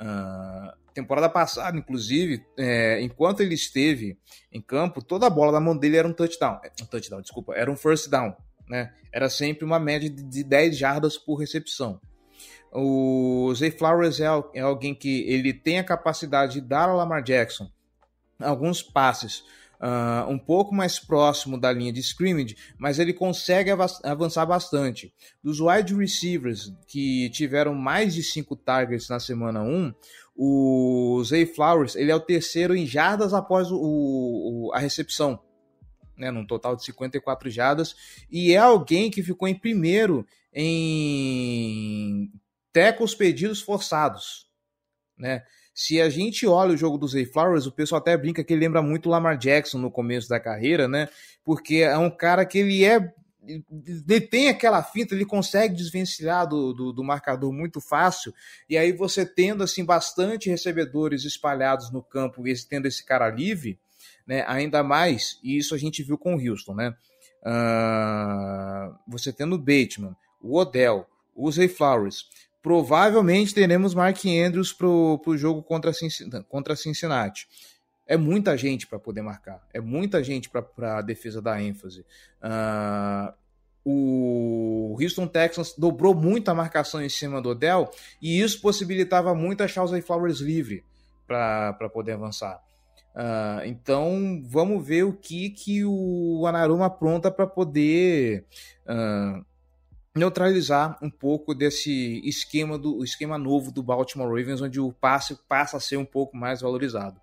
uh, temporada passada, inclusive, é, enquanto ele esteve em campo, toda a bola da mão dele era um touchdown. É, um touchdown, desculpa, era um first down. Né? Era sempre uma média de 10 jardas por recepção. O Zay Flowers é, é alguém que ele tem a capacidade de dar ao Lamar Jackson alguns passes uh, um pouco mais próximo da linha de scrimmage, mas ele consegue avançar bastante. Dos wide receivers que tiveram mais de 5 targets na semana 1, o Zay Flowers ele é o terceiro em jardas após o, o, a recepção. Né, num total de 54 jardas, e é alguém que ficou em primeiro em tackles pedidos forçados, né? Se a gente olha o jogo do Zay Flowers, o pessoal até brinca que ele lembra muito Lamar Jackson no começo da carreira, né? Porque é um cara que ele é. Ele tem aquela finta, ele consegue desvencilhar do, do, do marcador muito fácil, e aí você tendo assim bastante recebedores espalhados no campo e tendo esse cara livre, né? Ainda mais, e isso a gente viu com o Houston, né? Uh, você tendo o Bateman, o Odell, o Zay Flowers, provavelmente teremos Mark Andrews para o jogo contra, contra Cincinnati. É muita gente para poder marcar, é muita gente para a defesa dar ênfase. Uh, o Houston Texans dobrou muito a marcação em cima do Odell e isso possibilitava muito achar os Flowers livre para poder avançar. Uh, então vamos ver o que, que o Anaruma apronta para poder uh, neutralizar um pouco desse esquema do esquema novo do Baltimore Ravens, onde o passe passa a ser um pouco mais valorizado.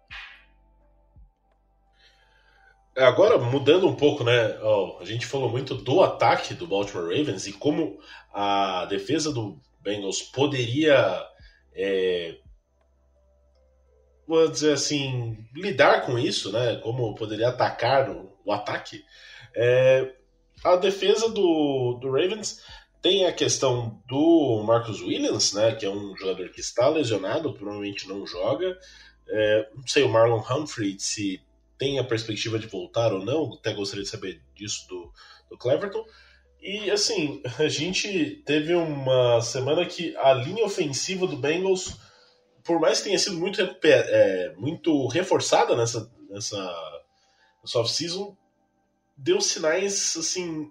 É, agora, mudando um pouco, né? Ó, a gente falou muito do ataque do Baltimore Ravens e como a defesa do Bengals poderia, é, vou dizer assim, lidar com isso, né? Como poderia atacar o, o ataque. É, a defesa do, do Ravens tem a questão do Marcus Williams, né, que é um jogador que está lesionado, provavelmente não joga. É, não sei o Marlon Humphrey se tem a perspectiva de voltar ou não, até gostaria de saber disso do, do Cleverton. E assim, a gente teve uma semana que a linha ofensiva do Bengals por mais que tenha sido muito, é, muito reforçada nessa, nessa, nessa off-season, deu sinais assim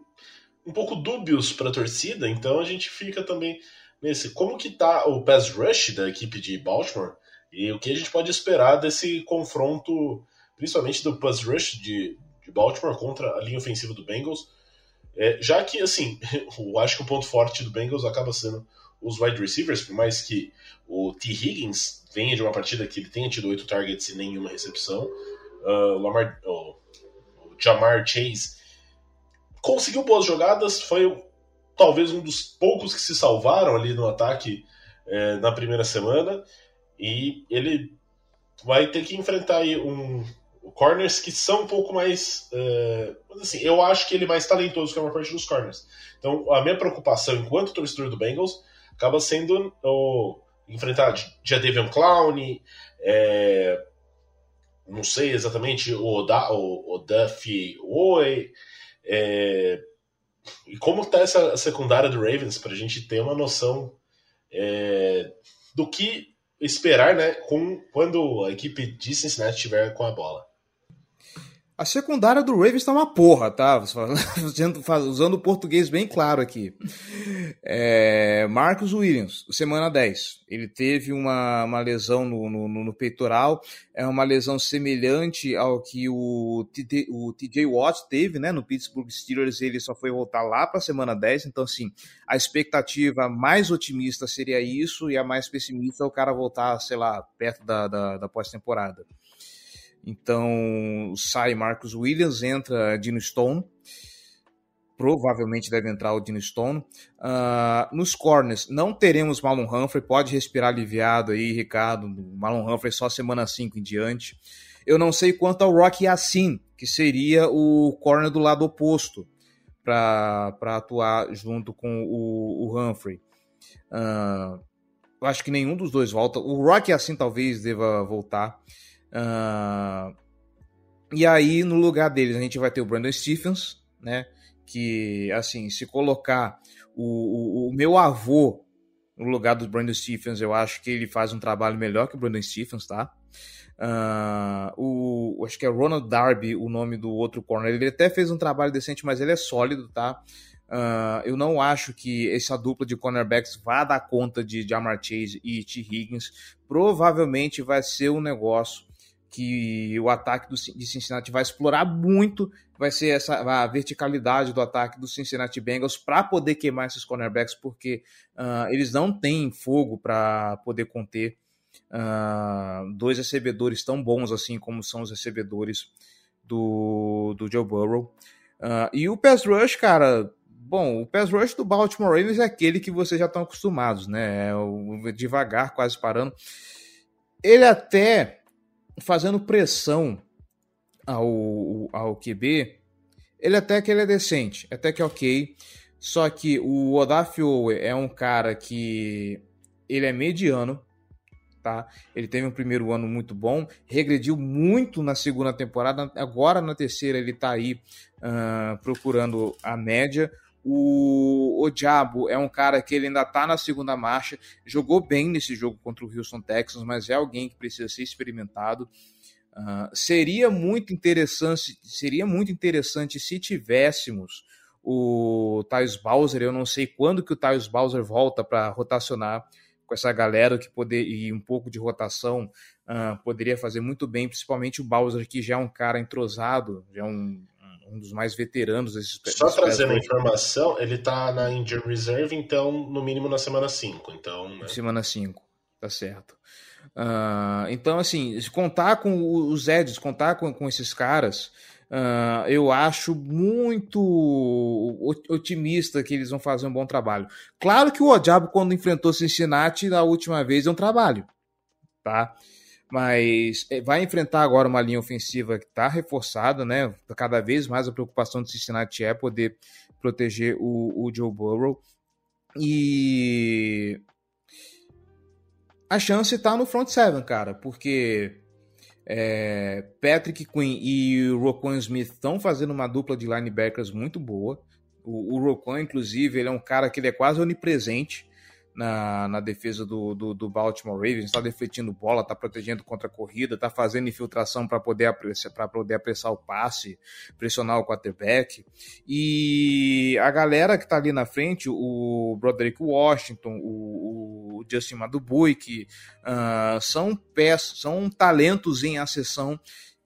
um pouco dúbios para a torcida, então a gente fica também nesse como que tá o pass rush da equipe de Baltimore e o que a gente pode esperar desse confronto, principalmente do pass rush de, de Baltimore contra a linha ofensiva do Bengals, é, já que assim, eu acho que o ponto forte do Bengals acaba sendo os wide receivers, por mais que o T. Higgins venha de uma partida que ele tenha tido oito targets e nenhuma recepção, uh, o, Lamar, o Jamar Chase conseguiu boas jogadas, foi talvez um dos poucos que se salvaram ali no ataque é, na primeira semana, e ele vai ter que enfrentar aí um, corners que são um pouco mais. É, assim, eu acho que ele é mais talentoso que a maior parte dos corners. Então, a minha preocupação enquanto torcedor do Bengals acaba sendo o, enfrentar Jadavion Clown, é, não sei exatamente o, Oda, o, o Duffy Oi, é, e como está essa secundária do Ravens, para a gente ter uma noção é, do que esperar né, com, quando a equipe de Cincinnati estiver com a bola. A secundária do Ravens tá uma porra, tá? Usando o português bem claro aqui. É, Marcos Williams, semana 10. Ele teve uma, uma lesão no, no, no, peitoral. É uma lesão semelhante ao que o, TJ, Watt teve, né? No Pittsburgh Steelers, ele só foi voltar lá para a semana 10. Então, assim, a expectativa mais otimista seria isso, e a mais pessimista é o cara voltar, sei lá, perto da, da, da pós-temporada. Então sai Marcus Williams, entra Dino Stone. Provavelmente deve entrar o Dino Stone. Uh, nos corners, não teremos Malon Humphrey. Pode respirar aliviado aí, Ricardo. Malon Humphrey só semana 5 em diante. Eu não sei quanto ao Rocky Assim, que seria o corner do lado oposto para atuar junto com o, o Humphrey. Uh, eu acho que nenhum dos dois volta. O Rocky Assim talvez deva voltar. Uh, e aí, no lugar deles, a gente vai ter o Brandon Stephens, né? Que, assim, se colocar o, o, o meu avô no lugar do Brandon Stephens, eu acho que ele faz um trabalho melhor que o Brandon Stephens, tá? Uh, o, acho que é Ronald Darby, o nome do outro corner. Ele até fez um trabalho decente, mas ele é sólido, tá? Uh, eu não acho que essa dupla de cornerbacks vá dar conta de Jamar Chase e T. Higgins. Provavelmente vai ser um negócio que o ataque do, de Cincinnati vai explorar muito, vai ser essa a verticalidade do ataque do Cincinnati Bengals para poder queimar esses cornerbacks, porque uh, eles não têm fogo para poder conter uh, dois recebedores tão bons assim como são os recebedores do, do Joe Burrow. Uh, e o pass rush, cara, bom, o pass rush do Baltimore Ravens é aquele que vocês já estão acostumados, né? É o, devagar, quase parando. Ele até fazendo pressão ao, ao QB, ele até que ele é decente, até que é ok. Só que o Odafio é um cara que ele é mediano, tá? Ele teve um primeiro ano muito bom, regrediu muito na segunda temporada, agora na terceira ele tá aí uh, procurando a média. O, o Diabo é um cara que ele ainda tá na segunda marcha, jogou bem nesse jogo contra o Houston Texans, mas é alguém que precisa ser experimentado. Uh, seria muito interessante, seria muito interessante se tivéssemos o Thais Bowser. Eu não sei quando que o Thais Bowser volta para rotacionar com essa galera que poder e um pouco de rotação uh, poderia fazer muito bem, principalmente o Bowser que já é um cara entrosado, já é um um dos mais veteranos desses Só trazendo a informação, ele tá na Injury Reserve, então, no mínimo na semana 5. Então, né? Semana 5, tá certo. Uh, então, assim, contar com os Eds, contar com, com esses caras, uh, eu acho muito otimista que eles vão fazer um bom trabalho. Claro que o Odiabo, quando enfrentou Cincinnati na última vez, é um trabalho, tá? Mas é, vai enfrentar agora uma linha ofensiva que está reforçada, né? Cada vez mais a preocupação do Cincinnati é poder proteger o, o Joe Burrow. E a chance está no front seven, cara, porque é, Patrick Quinn e o Roquan Smith estão fazendo uma dupla de linebackers muito boa. O, o Roquan, inclusive, ele é um cara que ele é quase onipresente na, na defesa do, do, do Baltimore Ravens, está defletindo bola, está protegendo contra a corrida, está fazendo infiltração para poder, apressar, poder apressar o passe, pressionar o quarterback. E a galera que está ali na frente, o Broderick Washington, o, o Justin Madubuik, uh, são peças, são talentos em acessão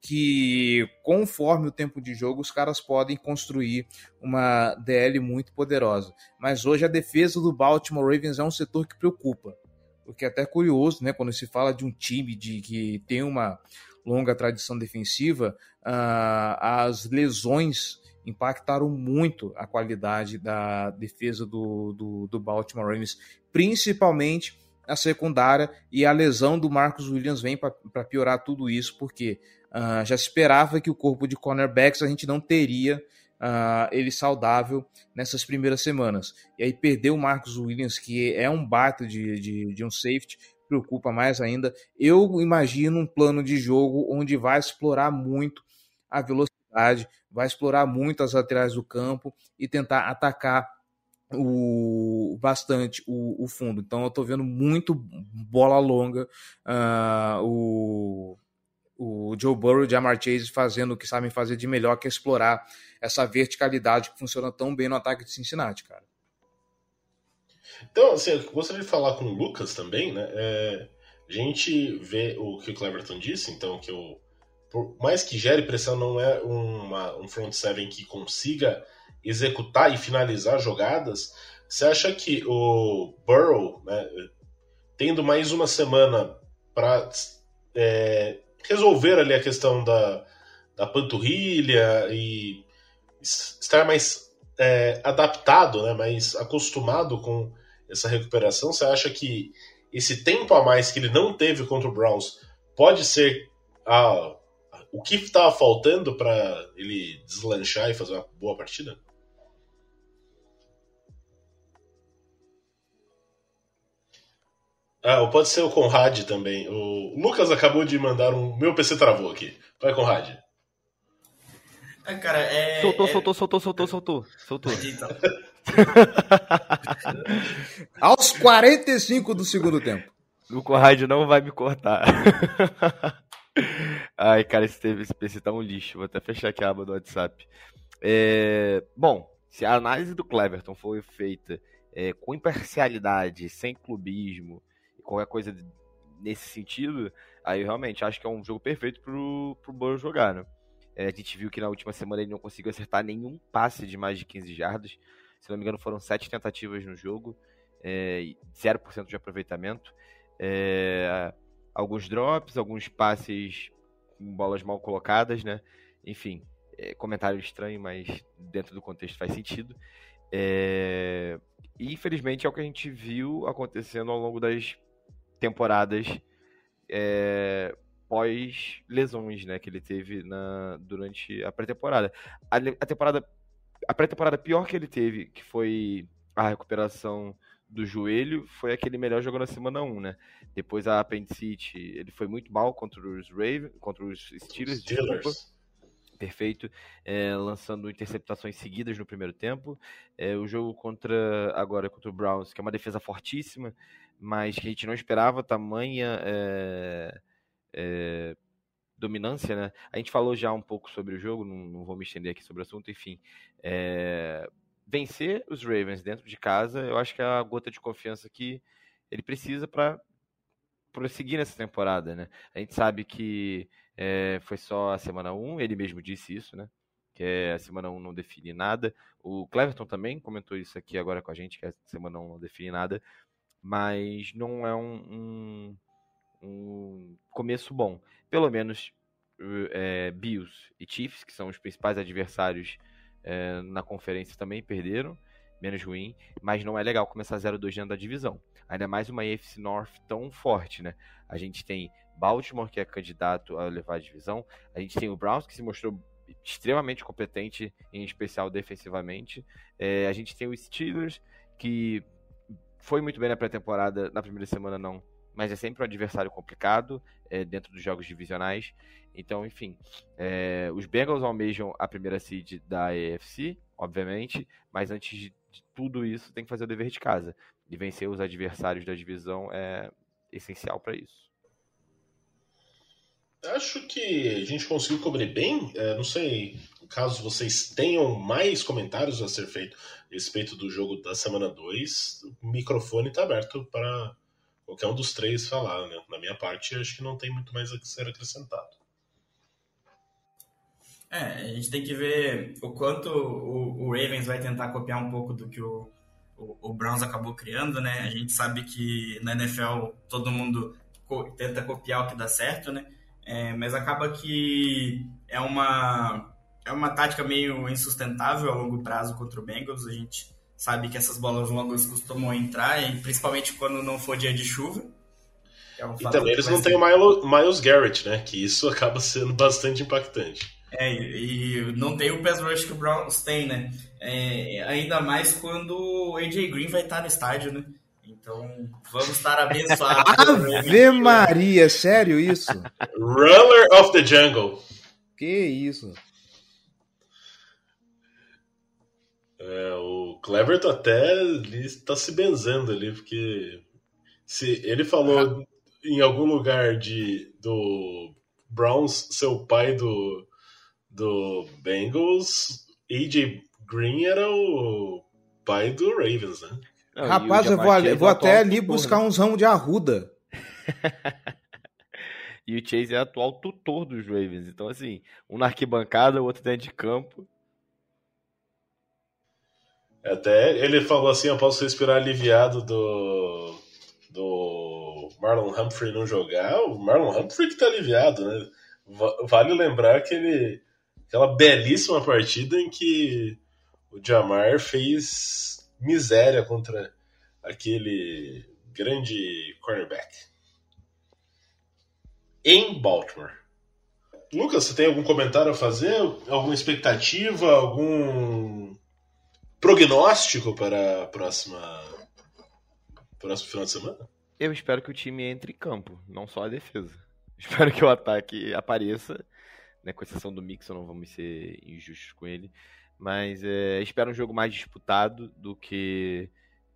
que conforme o tempo de jogo os caras podem construir uma DL muito poderosa. Mas hoje a defesa do Baltimore Ravens é um setor que preocupa, porque é até curioso, né, quando se fala de um time de que tem uma longa tradição defensiva, uh, as lesões impactaram muito a qualidade da defesa do, do, do Baltimore Ravens, principalmente a secundária e a lesão do Marcos Williams vem para piorar tudo isso, porque Uh, já esperava que o corpo de cornerbacks a gente não teria uh, ele saudável nessas primeiras semanas. E aí perder o Marcos Williams, que é um baita de, de, de um safety, preocupa mais ainda. Eu imagino um plano de jogo onde vai explorar muito a velocidade, vai explorar muito as laterais do campo e tentar atacar o bastante o, o fundo. Então eu estou vendo muito bola longa. Uh, o o Joe Burrow e o Jamar Chase fazendo o que sabem fazer de melhor, que é explorar essa verticalidade que funciona tão bem no ataque de Cincinnati, cara. Então, assim, eu gostaria de falar com o Lucas também, né? É, a gente vê o que o Cleverton disse, então, que o, por mais que gere pressão, não é uma, um front seven que consiga executar e finalizar jogadas. Você acha que o Burrow, né, tendo mais uma semana para é, resolver ali a questão da, da panturrilha e estar mais é, adaptado, né, mais acostumado com essa recuperação, você acha que esse tempo a mais que ele não teve contra o Browns pode ser a, o que estava faltando para ele deslanchar e fazer uma boa partida? Ah, ou pode ser o Conrad também. O Lucas acabou de mandar um. Meu PC travou aqui. Vai, Conrad. Ah, cara, é. Soltou, é... soltou, soltou, soltou, soltou. Soltou. Então. Aos 45 do segundo tempo. O Conrad não vai me cortar. Ai, cara, esse, esse PC tá um lixo. Vou até fechar aqui a aba do WhatsApp. É... Bom, se a análise do Cleverton foi feita é, com imparcialidade, sem clubismo, qualquer coisa nesse sentido, aí eu realmente acho que é um jogo perfeito pro, pro Burrow jogar, né? É, a gente viu que na última semana ele não conseguiu acertar nenhum passe de mais de 15 jardas. Se não me engano, foram sete tentativas no jogo, é, 0% de aproveitamento. É, alguns drops, alguns passes com bolas mal colocadas, né? Enfim, é, comentário estranho, mas dentro do contexto faz sentido. É, e infelizmente é o que a gente viu acontecendo ao longo das temporadas é, pós lesões, né, que ele teve na, durante a pré-temporada. A, a, temporada, a pré-temporada pior que ele teve, que foi a recuperação do joelho, foi aquele melhor jogo na semana 1, né? Depois a Appendicite, ele foi muito mal contra os Ravens, contra os Steelers, Steelers. Perfeito, é, lançando interceptações seguidas no primeiro tempo. É, o jogo contra agora contra o Browns, que é uma defesa fortíssima, mas que a gente não esperava tamanha é, dominância, né? A gente falou já um pouco sobre o jogo, não, não vou me estender aqui sobre o assunto, enfim. Vencer os Ravens dentro de casa, eu acho que é a gota de confiança que ele precisa para prosseguir nessa temporada, né? A gente sabe que é, foi só a semana 1, ele mesmo disse isso, né? Que é, a semana 1 não define nada. O Cleverton também comentou isso aqui agora com a gente, que a semana 1 não define nada mas não é um, um, um começo bom. Pelo menos é, Bills e Chiefs, que são os principais adversários é, na conferência, também perderam, menos ruim, mas não é legal começar 0-2 dentro da divisão. Ainda mais uma AFC North tão forte, né? A gente tem Baltimore, que é candidato a levar a divisão, a gente tem o Browns, que se mostrou extremamente competente, em especial defensivamente, é, a gente tem os Steelers, que foi muito bem na pré-temporada, na primeira semana não, mas é sempre um adversário complicado é, dentro dos jogos divisionais. Então, enfim, é, os Bengals almejam a primeira seed da AFC, obviamente, mas antes de tudo isso tem que fazer o dever de casa. e vencer os adversários da divisão é essencial para isso. Acho que a gente conseguiu cobrir bem. É, não sei, caso vocês tenham mais comentários a ser feito a respeito do jogo da semana 2, o microfone está aberto para qualquer um dos três falar. Né? Na minha parte, acho que não tem muito mais a ser acrescentado. É, a gente tem que ver o quanto o, o Ravens vai tentar copiar um pouco do que o, o, o, Browns acabou criando, né? A gente sabe que na NFL todo mundo co tenta copiar o que dá certo, né? É, mas acaba que é uma, é uma tática meio insustentável a longo prazo contra o Bengals. A gente sabe que essas bolas longas costumam entrar, e principalmente quando não for dia de chuva. É um e também eles não têm o Miles Garrett, né? Que isso acaba sendo bastante impactante. É, e não tem o pass rush que o Browns tem, né? É, ainda mais quando o AJ Green vai estar no estádio, né? Então, vamos estar abençoados. Ave Maria, sério isso? Runner of the Jungle. Que isso? É, o Cleverton até está se benzendo ali, porque se ele falou ah. em algum lugar de do Browns ser o pai do, do Bengals, AJ Green era o pai do Ravens, né? Não, Rapaz, eu vou, ali, vou até ali buscar uns ramos de arruda. e o Chase é atual tutor dos Ravens. Então, assim, um na arquibancada, o outro dentro de campo. Até ele falou assim: eu posso respirar aliviado do, do Marlon Humphrey não jogar. O Marlon Humphrey que tá aliviado, né? Vale lembrar que ele. aquela belíssima partida em que o Jamar fez miséria contra aquele grande cornerback. Em Baltimore. Lucas, você tem algum comentário a fazer? Alguma expectativa? Algum prognóstico para a próxima próximo final de semana? Eu espero que o time entre em campo, não só a defesa. Espero que o ataque apareça, né, com exceção do Mixon, não vamos ser injustos com ele. Mas é, espero um jogo mais disputado do que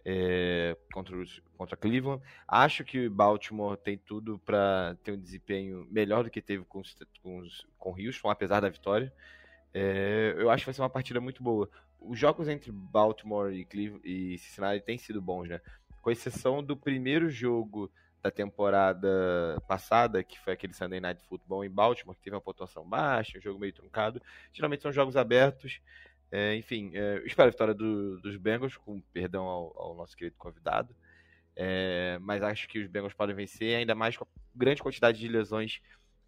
é, contra, os, contra Cleveland. Acho que Baltimore tem tudo para ter um desempenho melhor do que teve com, com, com Houston, apesar da vitória. É, eu acho que vai ser uma partida muito boa. Os jogos entre Baltimore e, Cleveland, e Cincinnati têm sido bons, né? Com exceção do primeiro jogo da temporada passada, que foi aquele Sunday Night Football em Baltimore, que teve uma pontuação baixa, um jogo meio truncado. Geralmente são jogos abertos. É, enfim, é, espero a vitória do, dos Bengals, com perdão ao, ao nosso querido convidado. É, mas acho que os Bengals podem vencer, ainda mais com a grande quantidade de lesões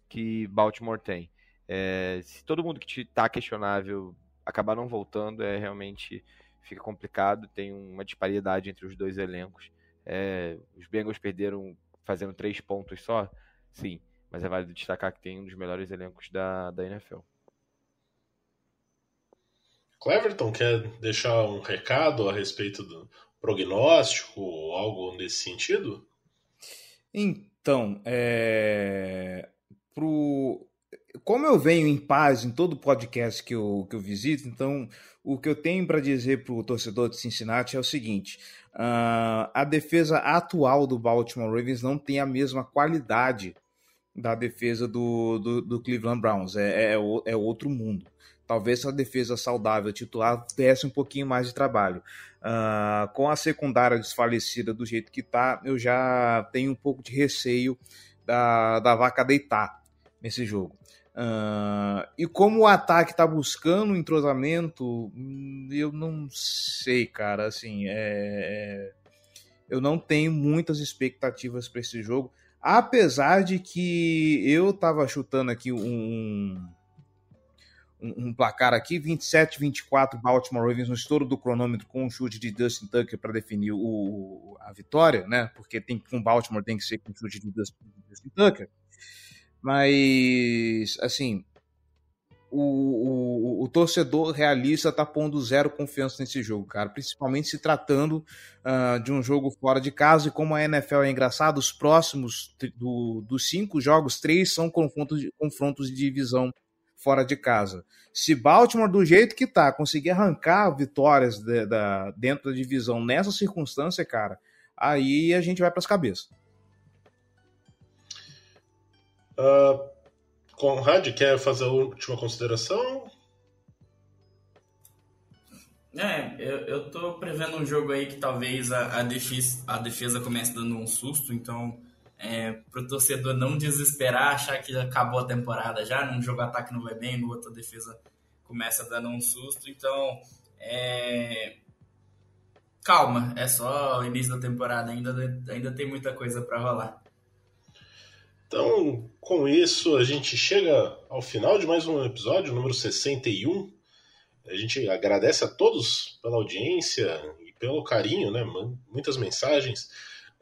que Baltimore tem. É, se todo mundo que está questionável acabar não voltando, é realmente fica complicado. Tem uma disparidade entre os dois elencos. É, os Bengals perderam fazendo três pontos só, sim, mas é válido destacar que tem um dos melhores elencos da, da NFL. Cleverton quer deixar um recado a respeito do prognóstico, algo nesse sentido? Então, é... Pro... como eu venho em paz em todo podcast que eu, que eu visito, então o que eu tenho para dizer para o torcedor de Cincinnati é o seguinte: uh, a defesa atual do Baltimore Ravens não tem a mesma qualidade da defesa do, do, do Cleveland Browns, é, é, é outro mundo talvez se a defesa saudável titular desse um pouquinho mais de trabalho. Uh, com a secundária desfalecida do jeito que está, eu já tenho um pouco de receio da, da vaca deitar nesse jogo. Uh, e como o ataque está buscando um entrosamento, hum, eu não sei, cara. Assim, é, é, eu não tenho muitas expectativas para esse jogo, apesar de que eu estava chutando aqui um, um, um placar aqui, 27-24 Baltimore Ravens no estouro do cronômetro com um chute de Dustin Tucker para definir o, a vitória, né? Porque tem com Baltimore tem que ser com chute de Dustin, Dustin Tucker. Mas, assim, o, o, o, torcedor realista tá pondo zero confiança nesse jogo, cara. Principalmente se tratando uh, de um jogo fora de casa. E como a NFL é engraçado, os próximos do, dos cinco jogos, três são confrontos confrontos de divisão fora de casa. Se Baltimore, do jeito que tá, conseguir arrancar vitórias de, da, dentro da divisão nessa circunstância, cara, aí a gente vai para as cabeças. Uh, Conrad, quer fazer a última consideração? É, eu, eu tô prevendo um jogo aí que talvez a, a, defesa, a defesa comece dando um susto, então é, pro torcedor não desesperar, achar que acabou a temporada já, num jogo ataque não vai bem, no outro a defesa começa dando um susto, então é, calma, é só o início da temporada, ainda, ainda tem muita coisa para rolar. Então, com isso, a gente chega ao final de mais um episódio, número 61 a gente agradece a todos pela audiência e pelo carinho, né? Muitas mensagens,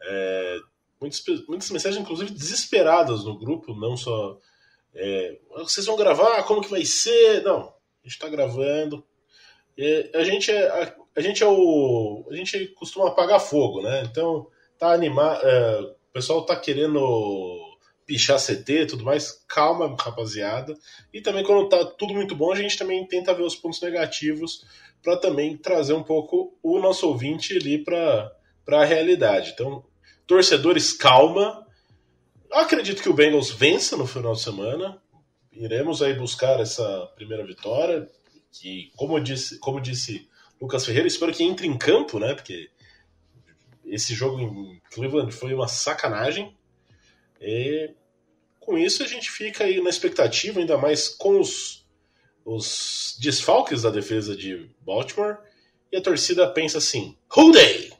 é, muitas, muitas mensagens, inclusive desesperadas no grupo, não só. É, vocês vão gravar? Como que vai ser? Não, a gente está gravando. E a gente é a, a, gente é o a gente costuma apagar fogo, né? Então tá animado, é, o pessoal tá querendo pichar CT tudo mais, calma, rapaziada. E também, quando tá tudo muito bom, a gente também tenta ver os pontos negativos para também trazer um pouco o nosso ouvinte ali para a realidade. Então, torcedores, calma. Acredito que o Bengals vença no final de semana. Iremos aí buscar essa primeira vitória. Que, como disse, como disse Lucas Ferreira, espero que entre em campo, né? Porque esse jogo em Cleveland foi uma sacanagem. E com isso a gente fica aí na expectativa, ainda mais com os, os desfalques da defesa de Baltimore, e a torcida pensa assim: Who day?